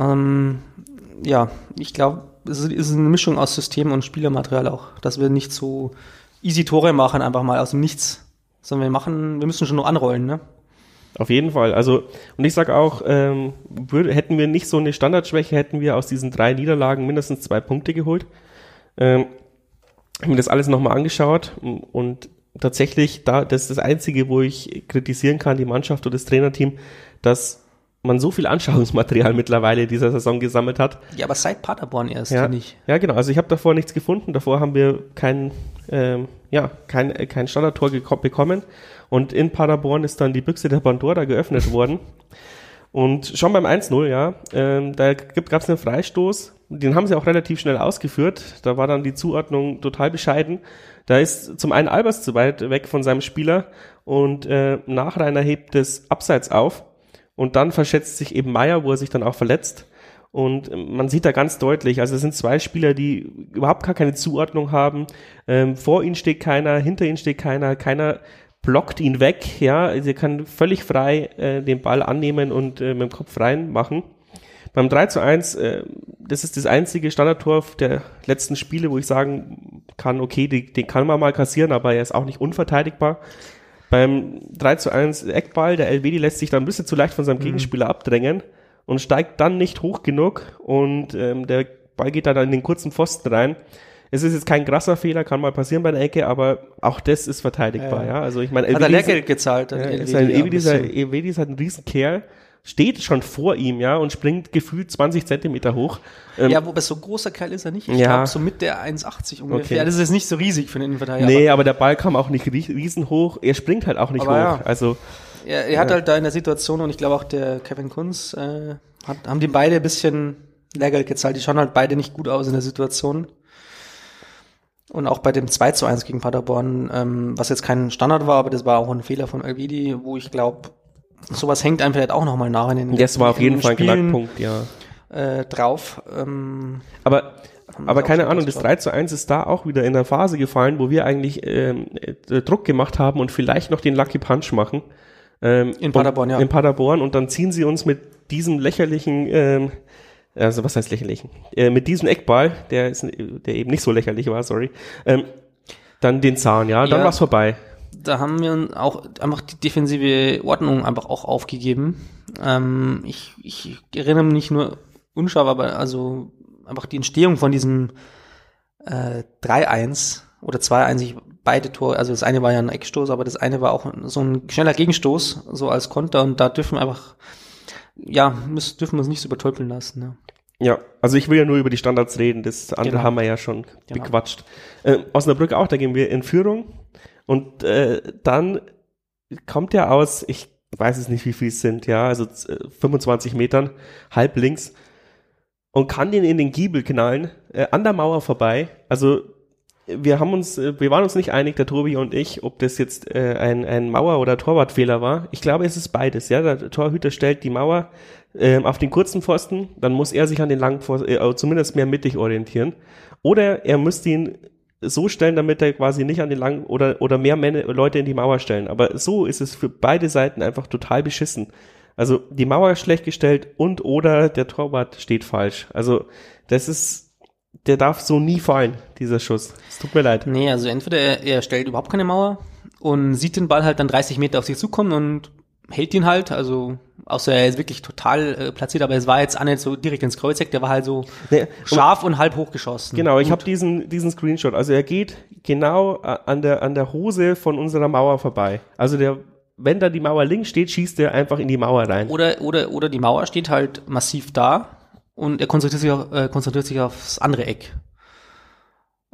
Speaker 2: Ähm, ja, ich glaube, es ist eine Mischung aus System und Spielermaterial auch, dass wir nicht so easy Tore machen, einfach mal aus dem Nichts, sondern wir machen, wir müssen schon nur anrollen, ne?
Speaker 1: Auf jeden Fall. Also, und ich sage auch, ähm, würde, hätten wir nicht so eine Standardschwäche, hätten wir aus diesen drei Niederlagen mindestens zwei Punkte geholt. Ähm, habe mir das alles nochmal angeschaut und tatsächlich, da, das ist das Einzige, wo ich kritisieren kann, die Mannschaft oder das Trainerteam, dass man so viel Anschauungsmaterial mittlerweile dieser Saison gesammelt hat.
Speaker 2: Ja, aber seit Paderborn erst,
Speaker 1: ja, nicht. Ja, genau. Also ich habe davor nichts gefunden. Davor haben wir kein, ähm, ja, kein, äh, kein Standardtor bekommen. Und in Paderborn ist dann die Büchse der Pandora geöffnet worden. Und schon beim 1-0, ja, ähm, da gab es einen Freistoß. Den haben sie auch relativ schnell ausgeführt. Da war dann die Zuordnung total bescheiden. Da ist zum einen Albers zu weit weg von seinem Spieler und äh, Nachreiner hebt es abseits auf und dann verschätzt sich eben Meier, wo er sich dann auch verletzt. Und ähm, man sieht da ganz deutlich, also es sind zwei Spieler, die überhaupt gar keine Zuordnung haben. Ähm, vor ihnen steht keiner, hinter ihnen steht keiner, keiner blockt ihn weg, ja, also er kann völlig frei äh, den Ball annehmen und äh, mit dem Kopf reinmachen. Beim 3 zu 1, äh, das ist das einzige Standardtor der letzten Spiele, wo ich sagen kann, okay, die, den kann man mal kassieren, aber er ist auch nicht unverteidigbar. Beim 3 zu 1 Eckball, der LWD lässt sich dann ein bisschen zu leicht von seinem mhm. Gegenspieler abdrängen und steigt dann nicht hoch genug und ähm, der Ball geht dann in den kurzen Pfosten rein. Es ist jetzt kein krasser Fehler, kann mal passieren bei der Ecke, aber auch das ist verteidigbar, ja. ja. Also ich meine,
Speaker 2: hat er Lehrgeld gezahlt?
Speaker 1: Ja, ist ein, Elvedi, ist, ein, Elvedi ist halt ein Riesenkerl steht schon vor ihm, ja, und springt gefühlt 20 Zentimeter hoch.
Speaker 2: Ähm, ja, wobei so großer Kerl ist er nicht. Ich
Speaker 1: ja.
Speaker 2: glaube, so mit der 1,80 ungefähr. Okay. Das ist nicht so riesig für den Innenverteidiger.
Speaker 1: Nee, aber, aber der Ball kam auch nicht riesen hoch. Er springt halt auch nicht hoch. Ja. Also,
Speaker 2: er, er hat halt da in der Situation, und ich glaube auch der Kevin Kunz, äh, hat, haben die beide ein bisschen Lehrgeld gezahlt. Die schauen halt beide nicht gut aus in der Situation. Und auch bei dem 2 zu 1 gegen Paderborn, ähm, was jetzt kein Standard war, aber das war auch ein Fehler von Elvidi, wo ich glaube, sowas hängt einem vielleicht auch nochmal nach in den
Speaker 1: Das war auf jeden Fall ein Knackpunkt, ja.
Speaker 2: Äh, drauf. Ähm,
Speaker 1: aber aber keine Ahnung, das 3 zu 1 ist da auch wieder in der Phase gefallen, wo wir eigentlich ähm, äh, Druck gemacht haben und vielleicht noch den Lucky Punch machen.
Speaker 2: Ähm, in Paderborn, ja.
Speaker 1: In Paderborn und dann ziehen sie uns mit diesem lächerlichen ähm, also was heißt lächerlich? Äh, mit diesem Eckball, der ist, der eben nicht so lächerlich war, sorry, ähm, dann den Zahn, ja, dann ja, war's vorbei.
Speaker 2: Da haben wir auch einfach die defensive Ordnung einfach auch aufgegeben. Ähm, ich, ich erinnere mich nicht nur unscharf, aber also einfach die Entstehung von diesem äh, 3-1 oder 2-1, ich beide Tore, also das eine war ja ein Eckstoß, aber das eine war auch so ein schneller Gegenstoß, so als Konter und da dürfen wir einfach ja, müssen, dürfen wir uns nicht so übertölpeln lassen. Ne?
Speaker 1: Ja, also ich will ja nur über die Standards reden, das andere genau. haben wir ja schon genau. bequatscht. Äh, Osnabrück auch, da gehen wir in Führung und äh, dann kommt er aus, ich weiß es nicht, wie viel es sind, ja, also 25 Metern, halb links und kann den in den Giebel knallen, äh, an der Mauer vorbei. Also wir haben uns, äh, wir waren uns nicht einig, der Tobi und ich, ob das jetzt äh, ein, ein Mauer- oder Torwartfehler war. Ich glaube, es ist beides. Ja, der Torhüter stellt die Mauer äh, auf den kurzen Pfosten, dann muss er sich an den langen Pfosten, äh, zumindest mehr mittig orientieren. Oder er müsste ihn so stellen, damit er quasi nicht an den langen oder oder mehr Männer, Leute in die Mauer stellen. Aber so ist es für beide Seiten einfach total beschissen. Also die Mauer schlecht gestellt und oder der Torwart steht falsch. Also das ist der darf so nie fallen, dieser Schuss. Es tut mir leid.
Speaker 2: Nee, also entweder er, er stellt überhaupt keine Mauer und sieht den Ball halt dann 30 Meter auf sich zukommen und hält ihn halt, also außer er ist wirklich total äh, platziert, aber es war jetzt auch nicht so direkt ins Kreuzeck, der war halt so nee, scharf und, und halb hochgeschossen.
Speaker 1: Genau, ich habe diesen diesen Screenshot. Also er geht genau äh, an der an der Hose von unserer Mauer vorbei. Also der wenn da die Mauer links steht, schießt er einfach in die Mauer rein.
Speaker 2: Oder oder oder die Mauer steht halt massiv da und er konzentriert sich, auf, äh, konzentriert sich aufs andere Eck.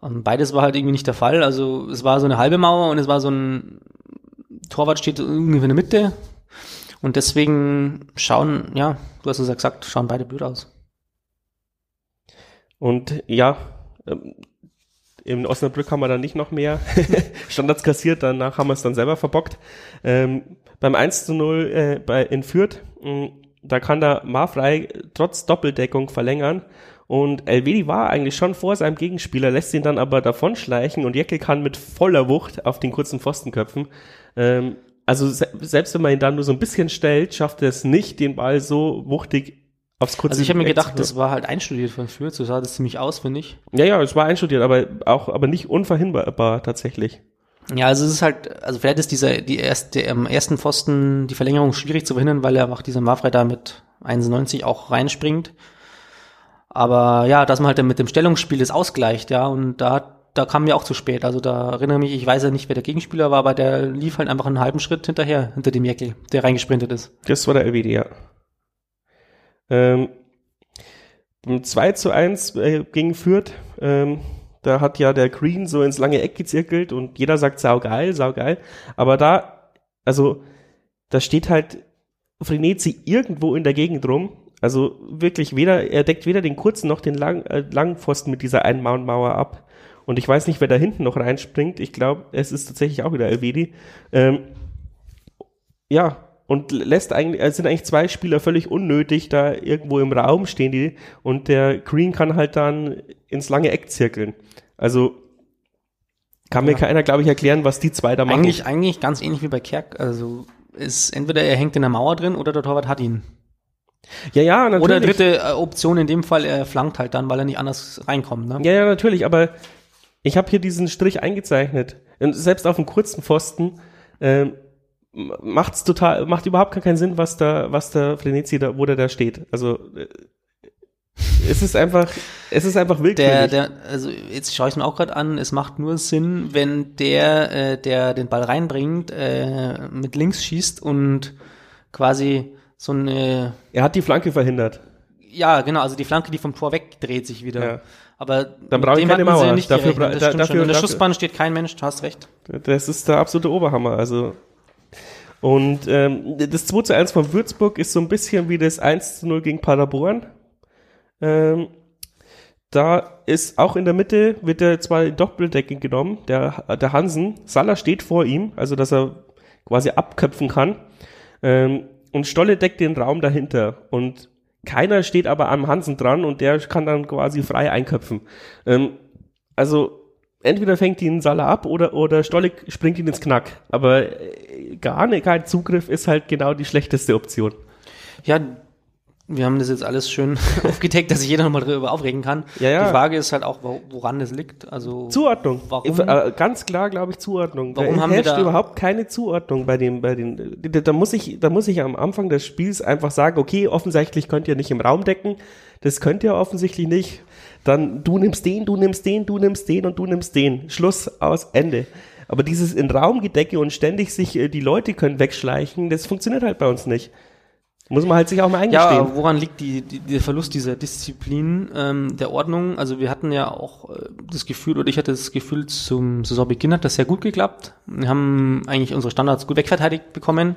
Speaker 2: Und beides war halt irgendwie nicht der Fall. Also es war so eine halbe Mauer und es war so ein Torwart steht irgendwie in der Mitte. Und deswegen schauen, ja, du hast es ja gesagt, schauen beide blöd aus.
Speaker 1: Und ja, ähm, in Osnabrück haben wir dann nicht noch mehr Standards kassiert, danach haben wir es dann selber verbockt. Ähm, beim 1 zu 0 äh, bei, in Fürth mh, da kann der Marfrei trotz Doppeldeckung verlängern. Und Elvedi war eigentlich schon vor seinem Gegenspieler, lässt ihn dann aber davonschleichen und Jeckel kann mit voller Wucht auf den kurzen Pfosten köpfen. Ähm, also se selbst wenn man ihn dann nur so ein bisschen stellt, schafft er es nicht, den Ball so wuchtig aufs kurze
Speaker 2: Also ich habe mir gedacht, das war halt einstudiert von Fürth, so sah das ziemlich aus, finde ich.
Speaker 1: Ja, ja, es war einstudiert, aber auch, aber nicht unverhinderbar tatsächlich.
Speaker 2: Ja, also es ist halt, also vielleicht ist dieser, die erste, am ersten Pfosten die Verlängerung schwierig zu verhindern, weil er einfach dieser Mafrey da mit 1,90 auch reinspringt. Aber ja, dass man halt dann mit dem Stellungsspiel das ausgleicht, ja, und da, da kam mir auch zu spät. Also da erinnere mich, ich weiß ja nicht, wer der Gegenspieler war, aber der lief halt einfach einen halben Schritt hinterher, hinter dem Jeckel, der reingesprintet ist.
Speaker 1: Das war der LWD, ja. Ähm, 2 zu 1 äh, gegen Fürth, ähm, da hat ja der Green so ins lange Eck gezirkelt und jeder sagt saugeil, saugeil. Aber da, also, da steht halt Frenetzi irgendwo in der Gegend rum. Also wirklich weder, er deckt weder den kurzen noch den lang, äh, langen Pfosten mit dieser Einmauernmauer ab. Und ich weiß nicht, wer da hinten noch reinspringt. Ich glaube, es ist tatsächlich auch wieder Elvedi. Ähm, ja, und lässt eigentlich, es sind eigentlich zwei Spieler völlig unnötig da irgendwo im Raum stehen die und der Green kann halt dann ins lange Eck zirkeln. Also kann mir ja. keiner, glaube ich, erklären, was die zwei da machen.
Speaker 2: Eigentlich, eigentlich ganz ähnlich wie bei Kerk. Also ist entweder er hängt in der Mauer drin oder der Torwart hat ihn.
Speaker 1: Ja, ja,
Speaker 2: natürlich. Oder dritte äh, Option in dem Fall, er flankt halt dann, weil er nicht anders reinkommt. Ne?
Speaker 1: Ja, ja, natürlich, aber ich habe hier diesen Strich eingezeichnet. Und selbst auf dem kurzen Pfosten ähm, macht's total, macht überhaupt keinen Sinn, was da, was da Frenetzi da, wo der da steht. Also äh, es ist einfach, es ist einfach willkürlich.
Speaker 2: Der, der, also jetzt schaue ich mir auch gerade an, es macht nur Sinn, wenn der, äh, der den Ball reinbringt, äh, mit links schießt und quasi so eine,
Speaker 1: Er hat die Flanke verhindert.
Speaker 2: ja, genau, also die Flanke, die vom Tor wegdreht sich wieder.
Speaker 1: Ja.
Speaker 2: Aber
Speaker 1: Dann brauche ich keine Mauer.
Speaker 2: nicht
Speaker 1: Dafür
Speaker 2: gerechnet, das
Speaker 1: da- dafür-
Speaker 2: schon. In der
Speaker 1: dafür-
Speaker 2: Schussbahn steht kein Mensch, du hast recht.
Speaker 1: Das ist der absolute Oberhammer. Also und ähm, das 2 zu 1 von Würzburg ist so ein bisschen wie das 1 zu 0 gegen Paderborn. Ähm, da ist auch in der Mitte, wird er zwar in Doppeldeckung genommen, der, der Hansen. Salah steht vor ihm, also dass er quasi abköpfen kann. Ähm, und Stolle deckt den Raum dahinter. Und keiner steht aber am Hansen dran und der kann dann quasi frei einköpfen. Ähm, also entweder fängt ihn Salah ab oder, oder Stollig springt ihn ins Knack. Aber äh, gar nicht, kein Zugriff ist halt genau die schlechteste Option.
Speaker 2: Ja, wir haben das jetzt alles schön aufgedeckt, dass sich jeder nochmal darüber aufregen kann.
Speaker 1: Ja, ja.
Speaker 2: Die Frage ist halt auch, wo- woran es liegt. Also
Speaker 1: Zuordnung.
Speaker 2: Warum?
Speaker 1: Äh, ganz klar, glaube ich, Zuordnung.
Speaker 2: Warum
Speaker 1: da
Speaker 2: haben wir
Speaker 1: herrscht
Speaker 2: da-
Speaker 1: überhaupt keine Zuordnung bei dem, bei den, da, da muss ich, da muss ich am Anfang des Spiels einfach sagen, okay, offensichtlich könnt ihr nicht im Raum decken. Das könnt ihr offensichtlich nicht. Dann du nimmst den, du nimmst den, du nimmst den und du nimmst den. Schluss aus Ende. Aber dieses in Raumgedecke und ständig sich äh, die Leute können wegschleichen, das funktioniert halt bei uns nicht. Muss man halt sich auch mal eingestehen.
Speaker 2: Ja, woran liegt die, die, der Verlust dieser Disziplin, ähm, der Ordnung? Also wir hatten ja auch äh, das Gefühl, oder ich hatte das Gefühl, zum Saisonbeginn hat das sehr gut geklappt. Wir haben eigentlich unsere Standards gut wegverteidigt bekommen.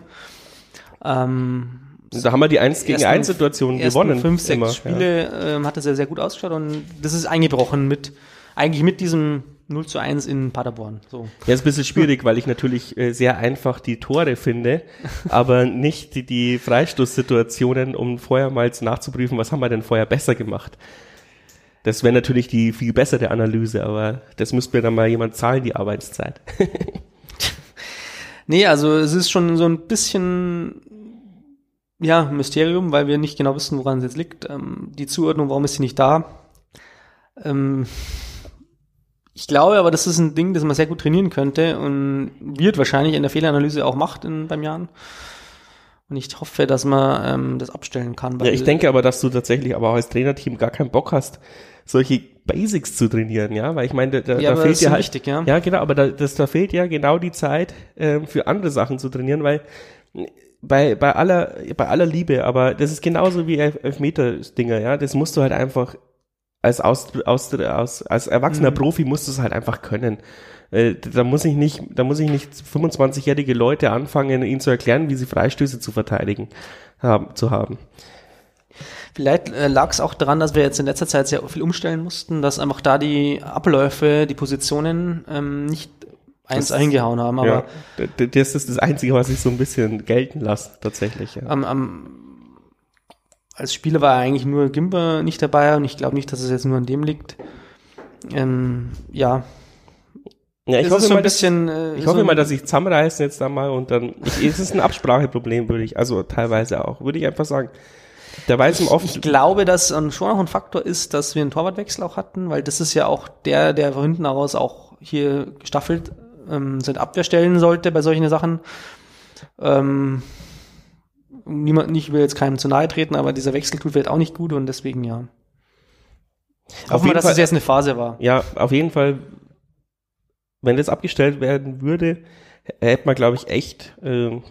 Speaker 2: Ähm,
Speaker 1: da haben wir die 1 gegen
Speaker 2: ersten-
Speaker 1: 1 Situation gewonnen.
Speaker 2: Fünf, sechs
Speaker 1: immer, ja.
Speaker 2: Spiele ähm, hat das ja sehr gut ausgeschaut und das ist eingebrochen mit, eigentlich mit diesem 0 zu 1 in Paderborn. So.
Speaker 1: Ja, ist ein bisschen schwierig, weil ich natürlich äh, sehr einfach die Tore finde, aber nicht die, die Freistoßsituationen, um vorher mal nachzuprüfen, was haben wir denn vorher besser gemacht. Das wäre natürlich die viel bessere Analyse, aber das müsste mir dann mal jemand zahlen, die Arbeitszeit.
Speaker 2: Nee, also es ist schon so ein bisschen ja, Mysterium, weil wir nicht genau wissen, woran es jetzt liegt. Ähm, die Zuordnung, warum ist sie nicht da? Ähm, ich glaube aber, das ist ein Ding, das man sehr gut trainieren könnte und wird wahrscheinlich in der Fehleranalyse auch macht in, beim Jahren. Und ich hoffe, dass man ähm, das abstellen kann.
Speaker 1: Ja, ich denke aber, dass du tatsächlich aber auch als Trainerteam gar keinen Bock hast, solche Basics zu trainieren, ja, weil ich meine, da,
Speaker 2: Ja,
Speaker 1: da fehlt
Speaker 2: ist
Speaker 1: halt,
Speaker 2: wichtig, ja.
Speaker 1: ja, genau, aber da, das, da fehlt ja genau die Zeit ähm, für andere Sachen zu trainieren, weil bei, bei aller, bei aller Liebe, aber das ist genauso wie Elf Elfmeter-Dinger, ja, das musst du halt einfach als aus, aus, aus als erwachsener
Speaker 2: Mhm.
Speaker 1: Profi musst du es halt einfach können. Äh, da muss ich nicht, da muss ich nicht 25-jährige Leute anfangen, ihnen zu erklären, wie sie Freistöße zu verteidigen haben, zu haben.
Speaker 2: Vielleicht äh, lag es auch daran, dass wir jetzt in letzter Zeit sehr viel umstellen mussten, dass einfach da die Abläufe, die Positionen ähm, nicht eins
Speaker 1: Das-
Speaker 2: eingehauen haben. Aber
Speaker 1: ja, das ist das Einzige, was ich so ein bisschen gelten lasse, tatsächlich. Ja.
Speaker 2: am, am, als Spieler war eigentlich nur Gimber nicht dabei und ich glaube nicht, dass es jetzt nur an dem liegt. Ähm, ja,
Speaker 1: ja ich
Speaker 2: es
Speaker 1: hoffe,
Speaker 2: so
Speaker 1: mal,
Speaker 2: ein bisschen. Äh,
Speaker 1: dass, ich
Speaker 2: so
Speaker 1: hoffe mal, dass ich zusammenreißen jetzt da mal und dann. Ich, es ist ein Abspracheproblem, würde ich, also teilweise auch, würde ich einfach sagen. Der weiß im offen.
Speaker 2: Ich glaube, dass ähm, schon auch ein Faktor ist, dass wir einen Torwartwechsel auch hatten, weil das ist ja auch der, der von hinten heraus auch hier gestaffelt ähm, seine Abwehr stellen sollte bei solchen Sachen. Ähm, niemand, ich will jetzt keinem zu nahe treten, aber dieser Wechsel tut vielleicht auch nicht gut und deswegen ja.
Speaker 1: Auf
Speaker 2: Hoffen wir, dass es jetzt eine Phase war.
Speaker 1: Ja, auf jeden Fall, wenn das abgestellt werden würde, hätte man, glaube ich, echt, ähm,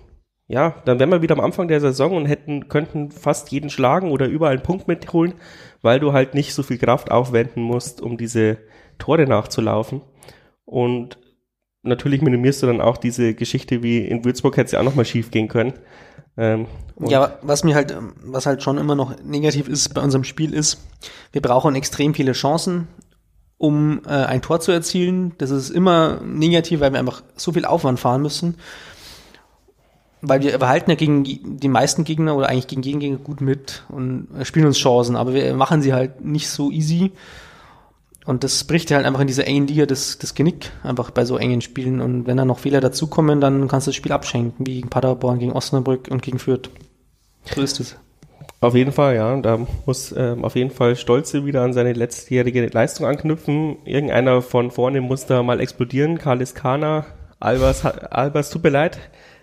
Speaker 1: ja, dann wären wir wieder am Anfang der Saison und hätten, könnten fast jeden schlagen oder überall einen Punkt mitholen, weil du halt nicht so viel Kraft aufwenden musst, um diese Tore nachzulaufen. Und natürlich minimierst du dann auch diese Geschichte wie in Würzburg hätte es ja auch nochmal schief gehen können. Ähm,
Speaker 2: Ja, was mir halt, was halt schon immer noch negativ ist bei unserem Spiel ist, wir brauchen extrem viele Chancen, um äh, ein Tor zu erzielen. Das ist immer negativ, weil wir einfach so viel Aufwand fahren müssen. Weil wir behalten ja gegen die meisten Gegner oder eigentlich gegen jeden Gegner gut mit und äh, spielen uns Chancen, aber wir machen sie halt nicht so easy. Und das bricht ja halt einfach in dieser engen Liga das, das Genick, einfach bei so engen Spielen. Und wenn da noch Fehler dazukommen, dann kannst du das Spiel abschenken, wie gegen Paderborn, gegen Osnabrück und gegen Fürth. So ist es.
Speaker 1: Auf jeden Fall, ja. Da muss ähm, auf jeden Fall Stolze wieder an seine letztjährige Leistung anknüpfen. Irgendeiner von vorne muss da mal explodieren. Kalis Kana, Albers, Albers, tut mir leid.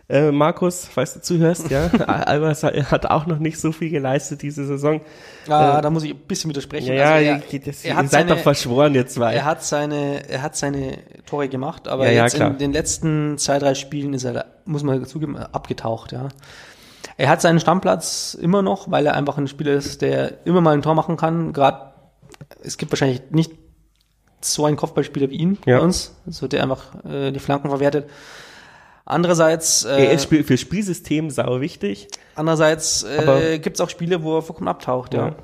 Speaker 1: Äh, Markus, falls du zuhörst, ja. Albers hat, auch noch nicht so viel geleistet diese Saison.
Speaker 2: Ah, da muss ich ein bisschen widersprechen.
Speaker 1: Ja, ja,
Speaker 2: Also er,
Speaker 1: ihr, das,
Speaker 2: er hat
Speaker 1: seid
Speaker 2: seine-
Speaker 1: doch verschworen, ihr zwei.
Speaker 2: er hat seine, er hat seine Tore gemacht, aber
Speaker 1: Ja, ja,
Speaker 2: jetzt
Speaker 1: klar.
Speaker 2: in den letzten zwei, drei Spielen ist er, muss man zugeben, abgetaucht, ja. Er hat seinen Stammplatz immer noch, weil er einfach ein Spieler ist, der immer mal ein Tor machen kann. Gerade es gibt wahrscheinlich nicht so einen Kopfballspieler wie ihn
Speaker 1: Ja.
Speaker 2: bei uns, so der einfach äh, die Flanken verwertet. Andererseits,
Speaker 1: Er
Speaker 2: äh,
Speaker 1: ist Spiel, für Spielsystem sau wichtig.
Speaker 2: andererseits äh, gibt es auch Spiele, wo er vollkommen abtaucht. Ja.
Speaker 1: Ja.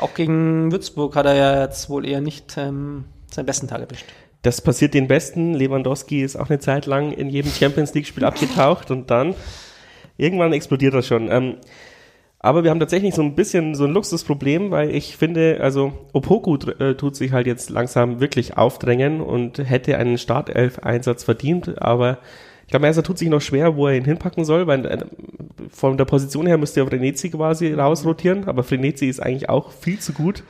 Speaker 2: Auch gegen Würzburg hat er ja jetzt wohl eher nicht ähm, seinen besten Tag erwischt.
Speaker 1: Das passiert den Besten. Lewandowski ist auch eine Zeit lang in jedem Champions League-Spiel abgetaucht und dann irgendwann explodiert das schon. Ähm, aber wir haben tatsächlich so ein bisschen so ein Luxusproblem, weil ich finde, also Opoku äh, tut sich halt jetzt langsam wirklich aufdrängen und hätte einen Startelf-Einsatz verdient, aber glaube, er tut sich noch schwer, wo er ihn hinpacken soll, weil äh, von der Position her müsste er Frenetzi quasi rausrotieren, aber Frenetzi ist eigentlich auch viel zu gut.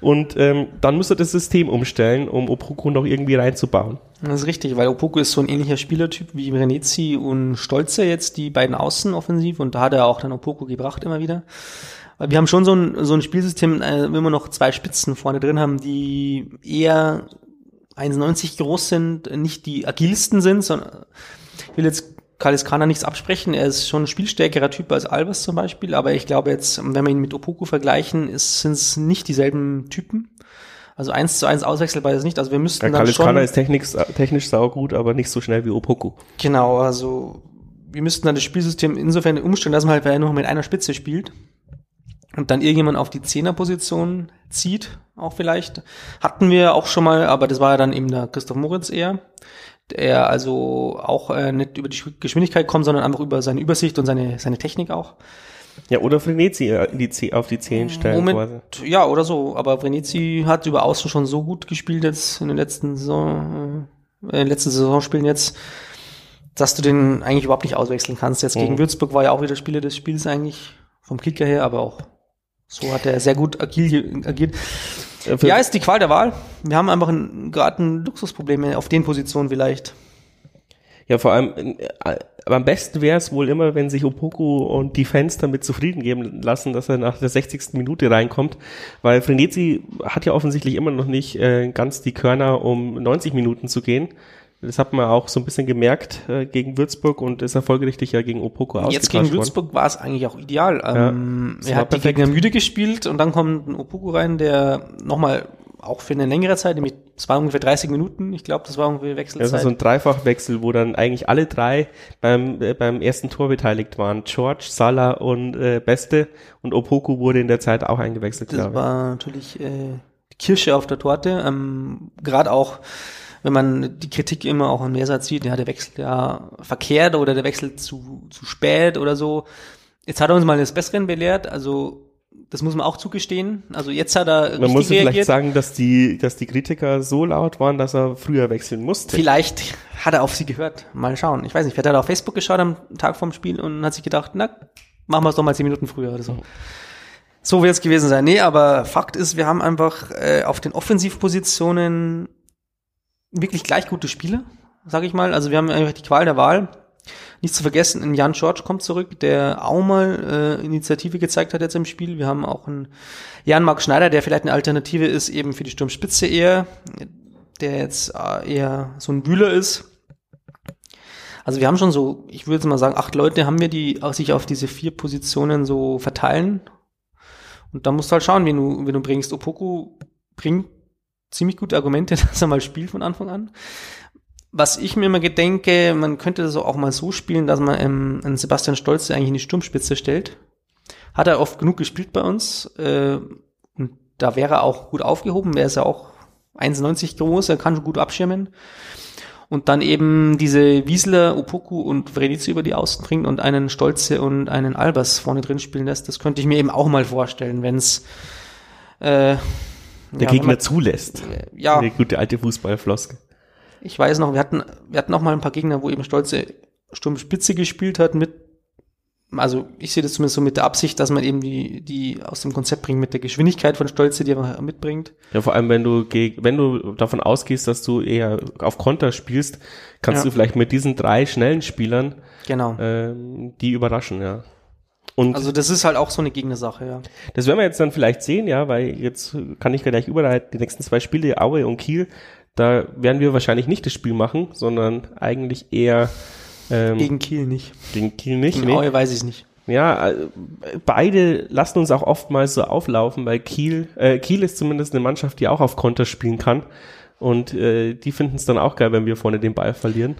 Speaker 1: Und ähm, dann müsste das System umstellen, um Opoku noch irgendwie reinzubauen.
Speaker 2: Das ist richtig, weil Opoku ist so ein ähnlicher Spielertyp wie Renezi und Stolze jetzt, die beiden Außen offensiv und da hat er auch dann Opoku gebracht immer wieder. Wir haben schon so ein, so ein Spielsystem, äh, wenn wir noch zwei Spitzen vorne drin haben, die eher 1,90 groß sind, nicht die agilsten sind, sondern ich will jetzt Kalis Kana nichts absprechen, er ist schon ein spielstärkerer Typ als Albers zum Beispiel, aber ich glaube jetzt, wenn wir ihn mit Opoku vergleichen, sind es nicht dieselben Typen. Also eins zu eins auswechselbar ist nicht. Also wir müssten
Speaker 1: Ja,
Speaker 2: dann
Speaker 1: Kalis
Speaker 2: schon
Speaker 1: ist technisch, technisch saugut, aber nicht so schnell wie Opoku.
Speaker 2: Genau, also wir müssten dann das Spielsystem insofern umstellen, dass man halt nur mit einer Spitze spielt und dann irgendjemand auf die Zehnerposition zieht, auch vielleicht. Hatten wir auch schon mal, aber das war ja dann eben der Christoph Moritz eher, der also auch äh, nicht über die Sch- Geschwindigkeit kommt, sondern einfach über seine Übersicht und seine, seine Technik auch.
Speaker 1: Ja, oder Frenetzi äh, auf die Zehen stellen. quasi.
Speaker 2: Moment, ja, oder so. Aber Venezi hat über Außen schon so gut gespielt jetzt in den letzten Saison, äh, in den letzten Saisonspielen jetzt, dass du den eigentlich überhaupt nicht auswechseln kannst. Jetzt gegen
Speaker 1: Mhm.
Speaker 2: Würzburg war ja auch wieder Spieler des Spiels eigentlich, vom Kicker her, aber auch so hat er sehr gut agil agiert.
Speaker 1: Äh,
Speaker 2: Ja, ist die Qual der Wahl. Wir haben einfach ein- gerade ein Luxusproblem auf den Positionen vielleicht.
Speaker 1: Ja, vor allem, äh, aber am besten wäre es wohl immer, wenn sich Opoku und die Fans damit zufrieden geben lassen, dass er nach der 60. Minute reinkommt, weil Frenetzi hat ja offensichtlich immer noch nicht äh, ganz die Körner, um 90 Minuten zu gehen. Das hat man auch so ein bisschen gemerkt äh, gegen Würzburg und ist erfolgreich ja gegen
Speaker 2: Jetzt
Speaker 1: ausgetauscht
Speaker 2: gegen
Speaker 1: worden.
Speaker 2: Würzburg war es eigentlich auch ideal. Ähm,
Speaker 1: das
Speaker 2: er
Speaker 1: war
Speaker 2: hat die
Speaker 1: perfekt.
Speaker 2: Gegner müde gespielt und dann kommt ein Opoku rein, der nochmal auch für eine längere Zeit, nämlich es war ungefähr 30 Minuten, ich glaube, das war ungefähr
Speaker 1: Das
Speaker 2: Wechselzeit.
Speaker 1: ist so ein Dreifachwechsel, wo dann eigentlich alle drei beim, äh, beim ersten Tor beteiligt waren. George, Salah und äh, Beste. Und Opoku wurde in der Zeit auch eingewechselt,
Speaker 2: das war natürlich äh, die Kirsche auf der Torte. Ähm, Gerade auch, wenn man die Kritik immer auch an Mersatz sieht, ja, der wechselt ja verkehrt oder der wechselt zu, zu spät oder so. Jetzt hat er uns mal das Besseren belehrt, also das muss man auch zugestehen. Also jetzt hat er
Speaker 1: Man muss vielleicht sagen, dass die, dass die Kritiker so laut waren, dass er früher wechseln musste.
Speaker 2: Vielleicht hat er auf sie gehört. Mal schauen. Ich weiß nicht, vielleicht hat er auf Facebook geschaut am Tag vorm Spiel und hat sich gedacht, na, machen wir es doch mal zehn Minuten früher oder so. So wird es gewesen sein. Nee, aber Fakt ist, wir haben einfach äh, auf den Offensivpositionen wirklich gleich gute Spieler, sag ich mal. Also wir haben einfach die Qual der Wahl. Nicht zu vergessen, ein Jan George kommt zurück, der auch mal äh, Initiative gezeigt hat jetzt im Spiel. Wir haben auch einen Jan-Marc Schneider, der vielleicht eine Alternative ist, eben für die Sturmspitze eher, der jetzt äh, eher so ein Wühler ist. Also wir haben schon so, ich würde mal sagen, acht Leute haben wir, die sich auf diese vier Positionen so verteilen. Und da musst du halt schauen, wen du, wen du bringst. Opoku bringt ziemlich gute Argumente, dass er mal spielt von Anfang an. Was ich mir immer gedenke, man könnte das auch mal so spielen, dass man ähm, einen Sebastian Stolze eigentlich in die Sturmspitze stellt. Hat er oft genug gespielt bei uns. Äh, und da wäre er auch gut aufgehoben. Er ist ja auch 1,90 groß, er kann schon gut abschirmen. Und dann eben diese Wiesler, Opoku und Vredice über die Außen bringt und einen Stolze und einen Albers vorne drin spielen lässt. Das könnte ich mir eben auch mal vorstellen, wenn es äh,
Speaker 1: Der
Speaker 2: ja,
Speaker 1: Gegner
Speaker 2: wenn
Speaker 1: zulässt.
Speaker 2: man, ja,
Speaker 1: Eine gute alte Fußballfloskel.
Speaker 2: ich weiß noch, wir hatten, wir hatten noch mal ein paar Gegner, wo eben Stolze Sturmspitze gespielt hat mit, also ich sehe das zumindest so mit der Absicht, dass man eben die, die aus dem Konzept bringt mit der Geschwindigkeit von Stolze, die er mitbringt.
Speaker 1: Ja, vor allem, wenn du wenn du davon ausgehst, dass du eher auf Konter spielst, kannst
Speaker 2: Ja.
Speaker 1: du vielleicht mit diesen drei schnellen Spielern
Speaker 2: Genau.
Speaker 1: ähm, die überraschen, ja. Und
Speaker 2: Also das ist halt auch so eine Gegnersache, ja.
Speaker 1: das werden wir jetzt dann vielleicht sehen, ja, weil jetzt kann ich gleich überleiten, die nächsten zwei Spiele, Aue und Kiel, da werden wir wahrscheinlich nicht das Spiel machen, sondern eigentlich eher ähm, gegen,
Speaker 2: Gegen Kiel nicht.
Speaker 1: Kiel nicht.
Speaker 2: Gegen
Speaker 1: Nee.
Speaker 2: Aue weiß ich es nicht.
Speaker 1: Ja, äh, beide lassen uns auch oftmals so auflaufen, weil Kiel, äh, Kiel ist zumindest eine Mannschaft, die auch auf Konter spielen kann. Und äh, die finden es dann auch geil, wenn wir vorne den Ball verlieren.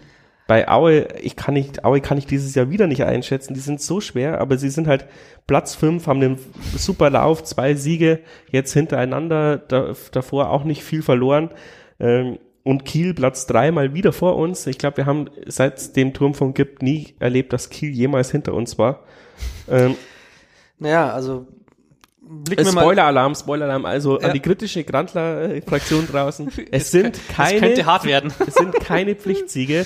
Speaker 1: Bei Aue, ich kann nicht, Aue kann ich dieses Jahr wieder nicht einschätzen. Die sind so schwer, aber sie sind halt Platz fünf, haben den super Lauf, zwei Siege jetzt hintereinander, da, davor auch nicht viel verloren. Ähm, und Kiel Platz drei mal wieder vor uns. Ich glaube, wir haben seit dem Turm von Gibt nie erlebt, dass Kiel jemals hinter uns war.
Speaker 2: Ähm, naja, also.
Speaker 1: Spoiler-Alarm, Spoiler-Alarm, also ja. an die kritische Grandler-Fraktion draußen. Es sind keine, es
Speaker 2: könnte hart werden.
Speaker 1: Es sind keine Pflichtsiege.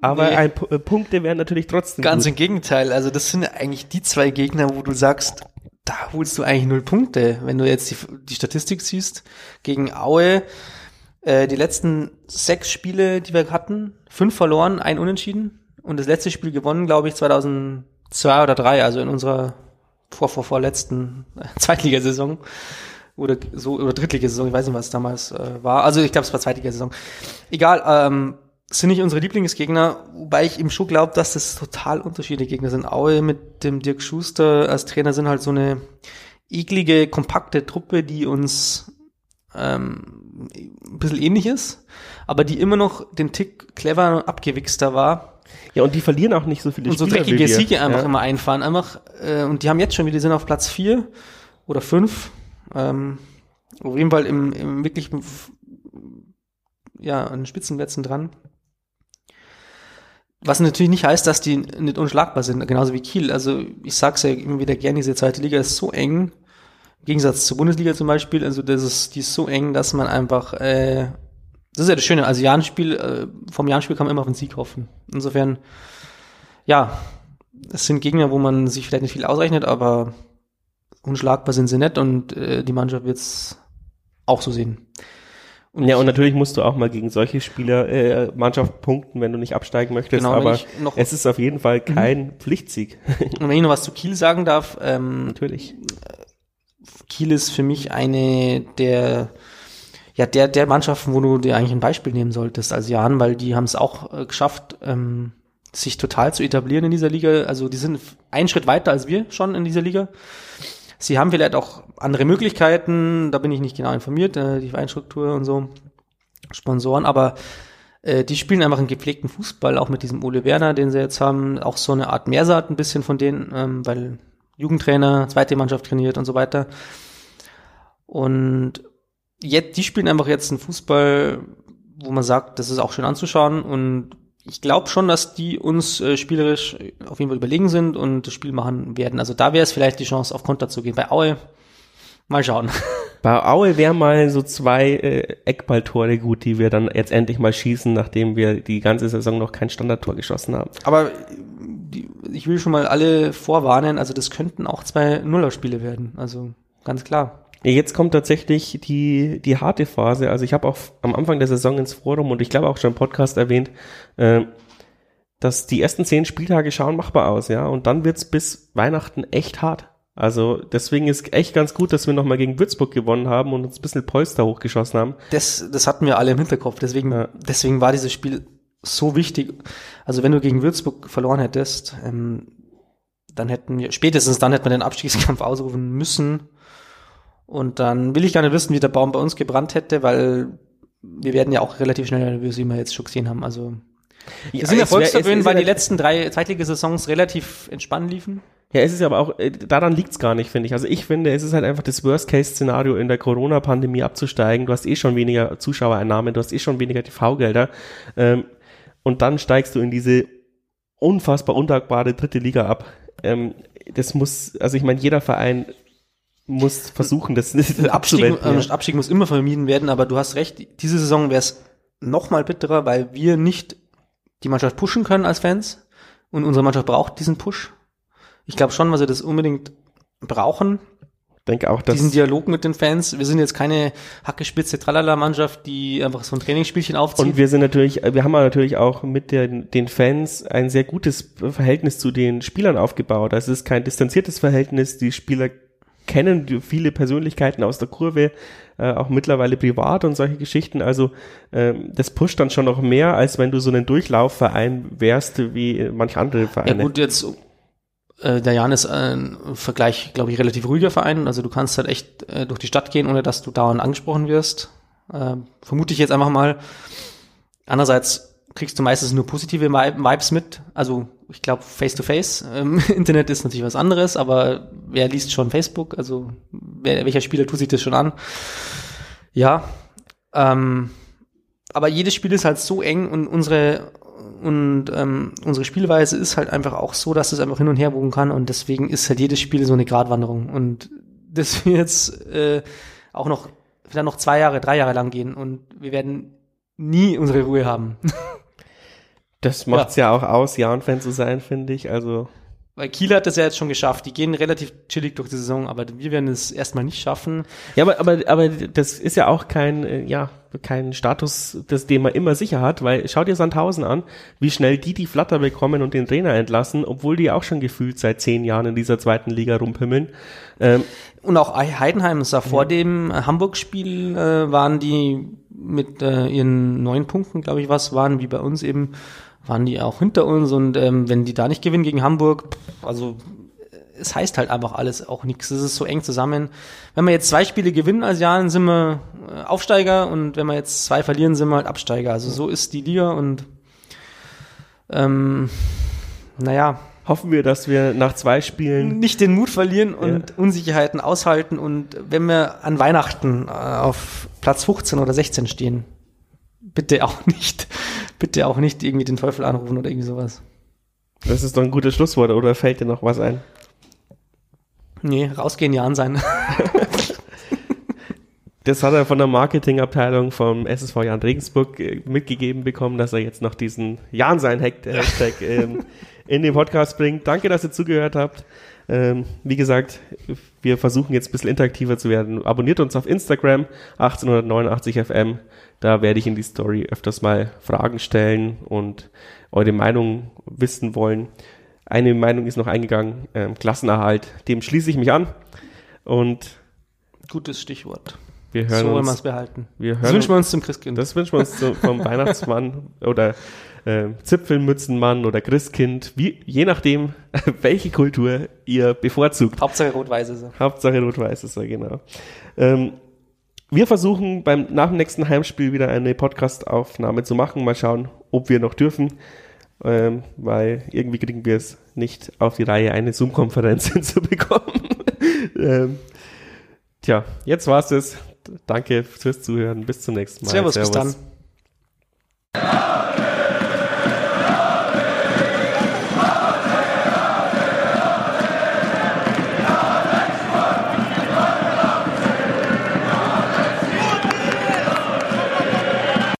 Speaker 1: Aber nee. ein, äh, Punkte wären natürlich trotzdem.
Speaker 2: Ganz gut. im Gegenteil. Also das sind eigentlich die zwei Gegner, wo du sagst, da holst du eigentlich null Punkte. Wenn du jetzt die, die Statistik siehst, gegen Aue, äh, die letzten sechs Spiele, die wir hatten, fünf verloren, ein Unentschieden. Und das letzte Spiel gewonnen, glaube ich, 2002 oder drei, also in unserer vor, vor, vorletzten Zweitligasaison oder so oder Drittligasaison, ich weiß nicht, was damals äh, war. Also ich glaube, es war Zweitligasaison. Egal, ähm, sind nicht unsere Lieblingsgegner, wobei ich eben schon glaube, dass das total unterschiedliche Gegner sind. Aue mit dem Dirk Schuster als Trainer sind halt so eine eklige, kompakte Truppe, die uns ähm, ein bisschen ähnlich ist, aber die immer noch den Tick clever und abgewichster war.
Speaker 1: Ja, und die verlieren auch nicht so viele
Speaker 2: Und so Spieler dreckige Siege einfach ja. immer einfahren. Einfach, äh, und die haben jetzt schon wieder, sind auf Platz vier oder fünf. Ähm, auf jeden Fall im, im wirklich ja, an Spitzenplätzen dran. Was natürlich nicht heißt, dass die nicht unschlagbar sind, genauso wie Kiel. Also ich sag's ja immer wieder gerne, diese zweite Liga ist so eng, im Gegensatz zur Bundesliga zum Beispiel, also das ist, die ist so eng, dass man einfach, äh, das ist ja das Schöne, also Jahrenspiel, äh, vom Jahrenspiel kann man immer auf den Sieg hoffen. Insofern, ja, es sind Gegner, wo man sich vielleicht nicht viel ausrechnet, aber unschlagbar sind sie nicht und äh, die Mannschaft wird's auch so sehen.
Speaker 1: Ja, und natürlich musst du auch mal gegen solche Spieler äh, Mannschaft punkten, wenn du nicht absteigen möchtest. Genau, aber es ist auf jeden Fall kein mhm. Pflichtsieg.
Speaker 2: Und wenn ich noch was zu Kiel sagen darf, ähm, natürlich. Kiel ist für mich eine der ja der der Mannschaften, wo du dir eigentlich ein Beispiel nehmen solltest als Jan, weil die haben es auch äh, geschafft, ähm, sich total zu etablieren in dieser Liga. Also die sind einen Schritt weiter als wir schon in dieser Liga. Sie haben vielleicht auch andere Möglichkeiten, da bin ich nicht genau informiert, äh, die Vereinsstruktur und so, Sponsoren, aber äh, die spielen einfach einen gepflegten Fußball, auch mit diesem Ole Werner, den sie jetzt haben, auch so eine Art Mehrsaat ein bisschen von denen, ähm, weil Jugendtrainer, zweite Mannschaft trainiert und so weiter. Und jetzt, die spielen einfach jetzt einen Fußball, wo man sagt, das ist auch schön anzuschauen und ich glaube schon, dass die uns äh, spielerisch auf jeden Fall überlegen sind und das Spiel machen werden. Also da wäre es vielleicht die Chance, auf Konter zu gehen. Bei Aue, mal schauen.
Speaker 1: Bei Aue wären mal so zwei äh, Eckballtore gut, die wir dann jetzt endlich mal schießen, nachdem wir die ganze Saison noch kein Standardtor geschossen haben.
Speaker 2: Aber die, ich will schon mal alle vorwarnen, also das könnten auch zwei Nullerspiele werden. Also ganz klar.
Speaker 1: Ja, jetzt kommt tatsächlich die, die harte Phase. Also ich habe auch am Anfang der Saison ins Forum und ich glaube auch schon im Podcast erwähnt, äh, dass die ersten zehn Spieltage schauen machbar aus, ja. Und dann wird's bis Weihnachten echt hart. Also deswegen ist echt ganz gut, dass wir nochmal gegen Würzburg gewonnen haben und uns ein bisschen Polster hochgeschossen haben.
Speaker 2: Das, das hatten wir alle im Hinterkopf. Deswegen, ja. deswegen war dieses Spiel so wichtig. Also wenn du gegen Würzburg verloren hättest, ähm, dann hätten wir, spätestens dann hätten wir den Abstiegskampf ausrufen müssen. Und dann will ich gar nicht wissen, wie der Baum bei uns gebrannt hätte, weil wir werden ja auch relativ schnell nervös, wie wir jetzt schon gesehen haben. Also wir ja, sind erfolgsverwöhnt, weil die letzten drei Zweitliga-Saisons relativ entspannt liefen.
Speaker 1: Ja, es ist aber auch, äh, daran liegt's gar nicht, finde ich. Also ich finde, es ist halt einfach das Worst-Case-Szenario in der Corona-Pandemie abzusteigen. Du hast eh schon weniger Zuschauereinnahmen, du hast eh schon weniger TV-Gelder. Ähm, und dann steigst du in diese unfassbar undankbare dritte Liga ab. Ähm, das muss, also ich meine, jeder Verein muss versuchen, das nicht
Speaker 2: Abstieg, äh, Abstieg muss immer vermieden werden, aber du hast recht, diese Saison wäre es noch mal bitterer, weil wir nicht die Mannschaft pushen können als Fans und unsere Mannschaft braucht diesen Push. Ich glaube schon, weil sie das unbedingt brauchen.
Speaker 1: Ich denke auch, dass
Speaker 2: diesen Dialog mit den Fans. Wir sind jetzt keine hackespitze Tralala-Mannschaft, die einfach so ein Trainingsspielchen aufzieht.
Speaker 1: Und wir sind natürlich, wir haben natürlich auch mit den, den Fans ein sehr gutes Verhältnis zu den Spielern aufgebaut. Also es ist kein distanziertes Verhältnis. Die Spieler kennen viele Persönlichkeiten aus der Kurve, äh, auch mittlerweile privat und solche Geschichten. Also ähm, das pusht dann schon noch mehr, als wenn du so einen Durchlaufverein wärst wie manch andere Vereine.
Speaker 2: Ja gut, jetzt äh, der Jan ist ein Vergleich, glaube ich, relativ ruhiger Verein. Also du kannst halt echt äh, durch die Stadt gehen, ohne dass du dauernd angesprochen wirst. Äh, vermute ich jetzt einfach mal. Andererseits kriegst du meistens nur positive Vibes mit. Also ich glaube Face-to-Face. Ähm, Internet ist natürlich was anderes, aber wer liest schon Facebook? Also wer, welcher Spieler tut sich das schon an? Ja. Ähm, aber jedes Spiel ist halt so eng und unsere und ähm, unsere Spielweise ist halt einfach auch so, dass es einfach hin und her wogen kann und deswegen ist halt jedes Spiel so eine Gratwanderung und das wird jetzt äh, auch noch vielleicht noch zwei Jahre, drei Jahre lang gehen und wir werden nie unsere Ruhe haben.
Speaker 1: Das macht's ja, ja auch aus, Jan-Fan zu sein, finde ich. Also
Speaker 2: weil Kiel hat das ja jetzt schon geschafft. Die gehen relativ chillig durch die Saison, aber wir werden es erstmal nicht schaffen.
Speaker 1: Ja, aber, aber, aber das ist ja auch kein, äh, ja, kein Status, das, den man immer sicher hat, weil schau dir Sandhausen an, wie schnell die die Flatter bekommen und den Trainer entlassen, obwohl die auch schon gefühlt seit zehn Jahren in dieser zweiten Liga rumpimmeln.
Speaker 2: Ähm, und auch Heidenheim sah vor ja. dem Hamburg-Spiel äh, waren die mit äh, ihren neun Punkten, glaube ich, was waren, wie bei uns eben waren die auch hinter uns und ähm, wenn die da nicht gewinnen gegen Hamburg, also es heißt halt einfach alles auch nichts. Es ist so eng zusammen. Wenn wir jetzt zwei Spiele gewinnen als Jahren, sind wir äh, Aufsteiger und wenn wir jetzt zwei verlieren, sind wir halt Absteiger. Also so ist die Liga und ähm, naja.
Speaker 1: Hoffen wir, dass wir nach zwei Spielen
Speaker 2: nicht den Mut verlieren und ja. Unsicherheiten aushalten und wenn wir an Weihnachten äh, auf Platz 15 oder 16 stehen, bitte auch nicht bitte auch nicht irgendwie den Teufel anrufen oder irgendwie sowas.
Speaker 1: Das ist doch ein gutes Schlusswort, oder fällt dir noch was ein?
Speaker 2: Nee, rausgehen, Jan sein.
Speaker 1: das hat er von der Marketingabteilung vom SSV Jan Regensburg äh, mitgegeben bekommen, dass er jetzt noch diesen Jan sein Hashtag ähm, in den Podcast bringt. Danke, dass ihr zugehört habt. Ähm, wie gesagt, wir versuchen jetzt ein bisschen interaktiver zu werden. Abonniert uns auf Instagram 1889fm. Da werde ich in die Story öfters mal Fragen stellen und eure Meinung wissen wollen. Eine Meinung ist noch eingegangen, ähm, Klassenerhalt. Dem schließe ich mich an. Und
Speaker 2: gutes Stichwort.
Speaker 1: Wir hören so wollen
Speaker 2: wir es behalten.
Speaker 1: Wir hören
Speaker 2: das wünschen wir uns zum Christkind.
Speaker 1: Das wünschen wir uns zum, vom Weihnachtsmann oder äh, Zipfelmützenmann oder Christkind, wie, je nachdem, welche Kultur ihr bevorzugt.
Speaker 2: Hauptsache rot-weiß ist
Speaker 1: er. Hauptsache rot-weiß ist er, genau. Ähm, wir versuchen beim, nach dem nächsten Heimspiel wieder eine Podcast-Aufnahme zu machen. Mal schauen, ob wir noch dürfen, ähm, weil irgendwie kriegen wir es nicht auf die Reihe, eine Zoom-Konferenz hinzubekommen. ähm, tja, jetzt war's es. Danke fürs Zuhören. Bis zum nächsten Mal.
Speaker 2: Servus, Servus. bis dann.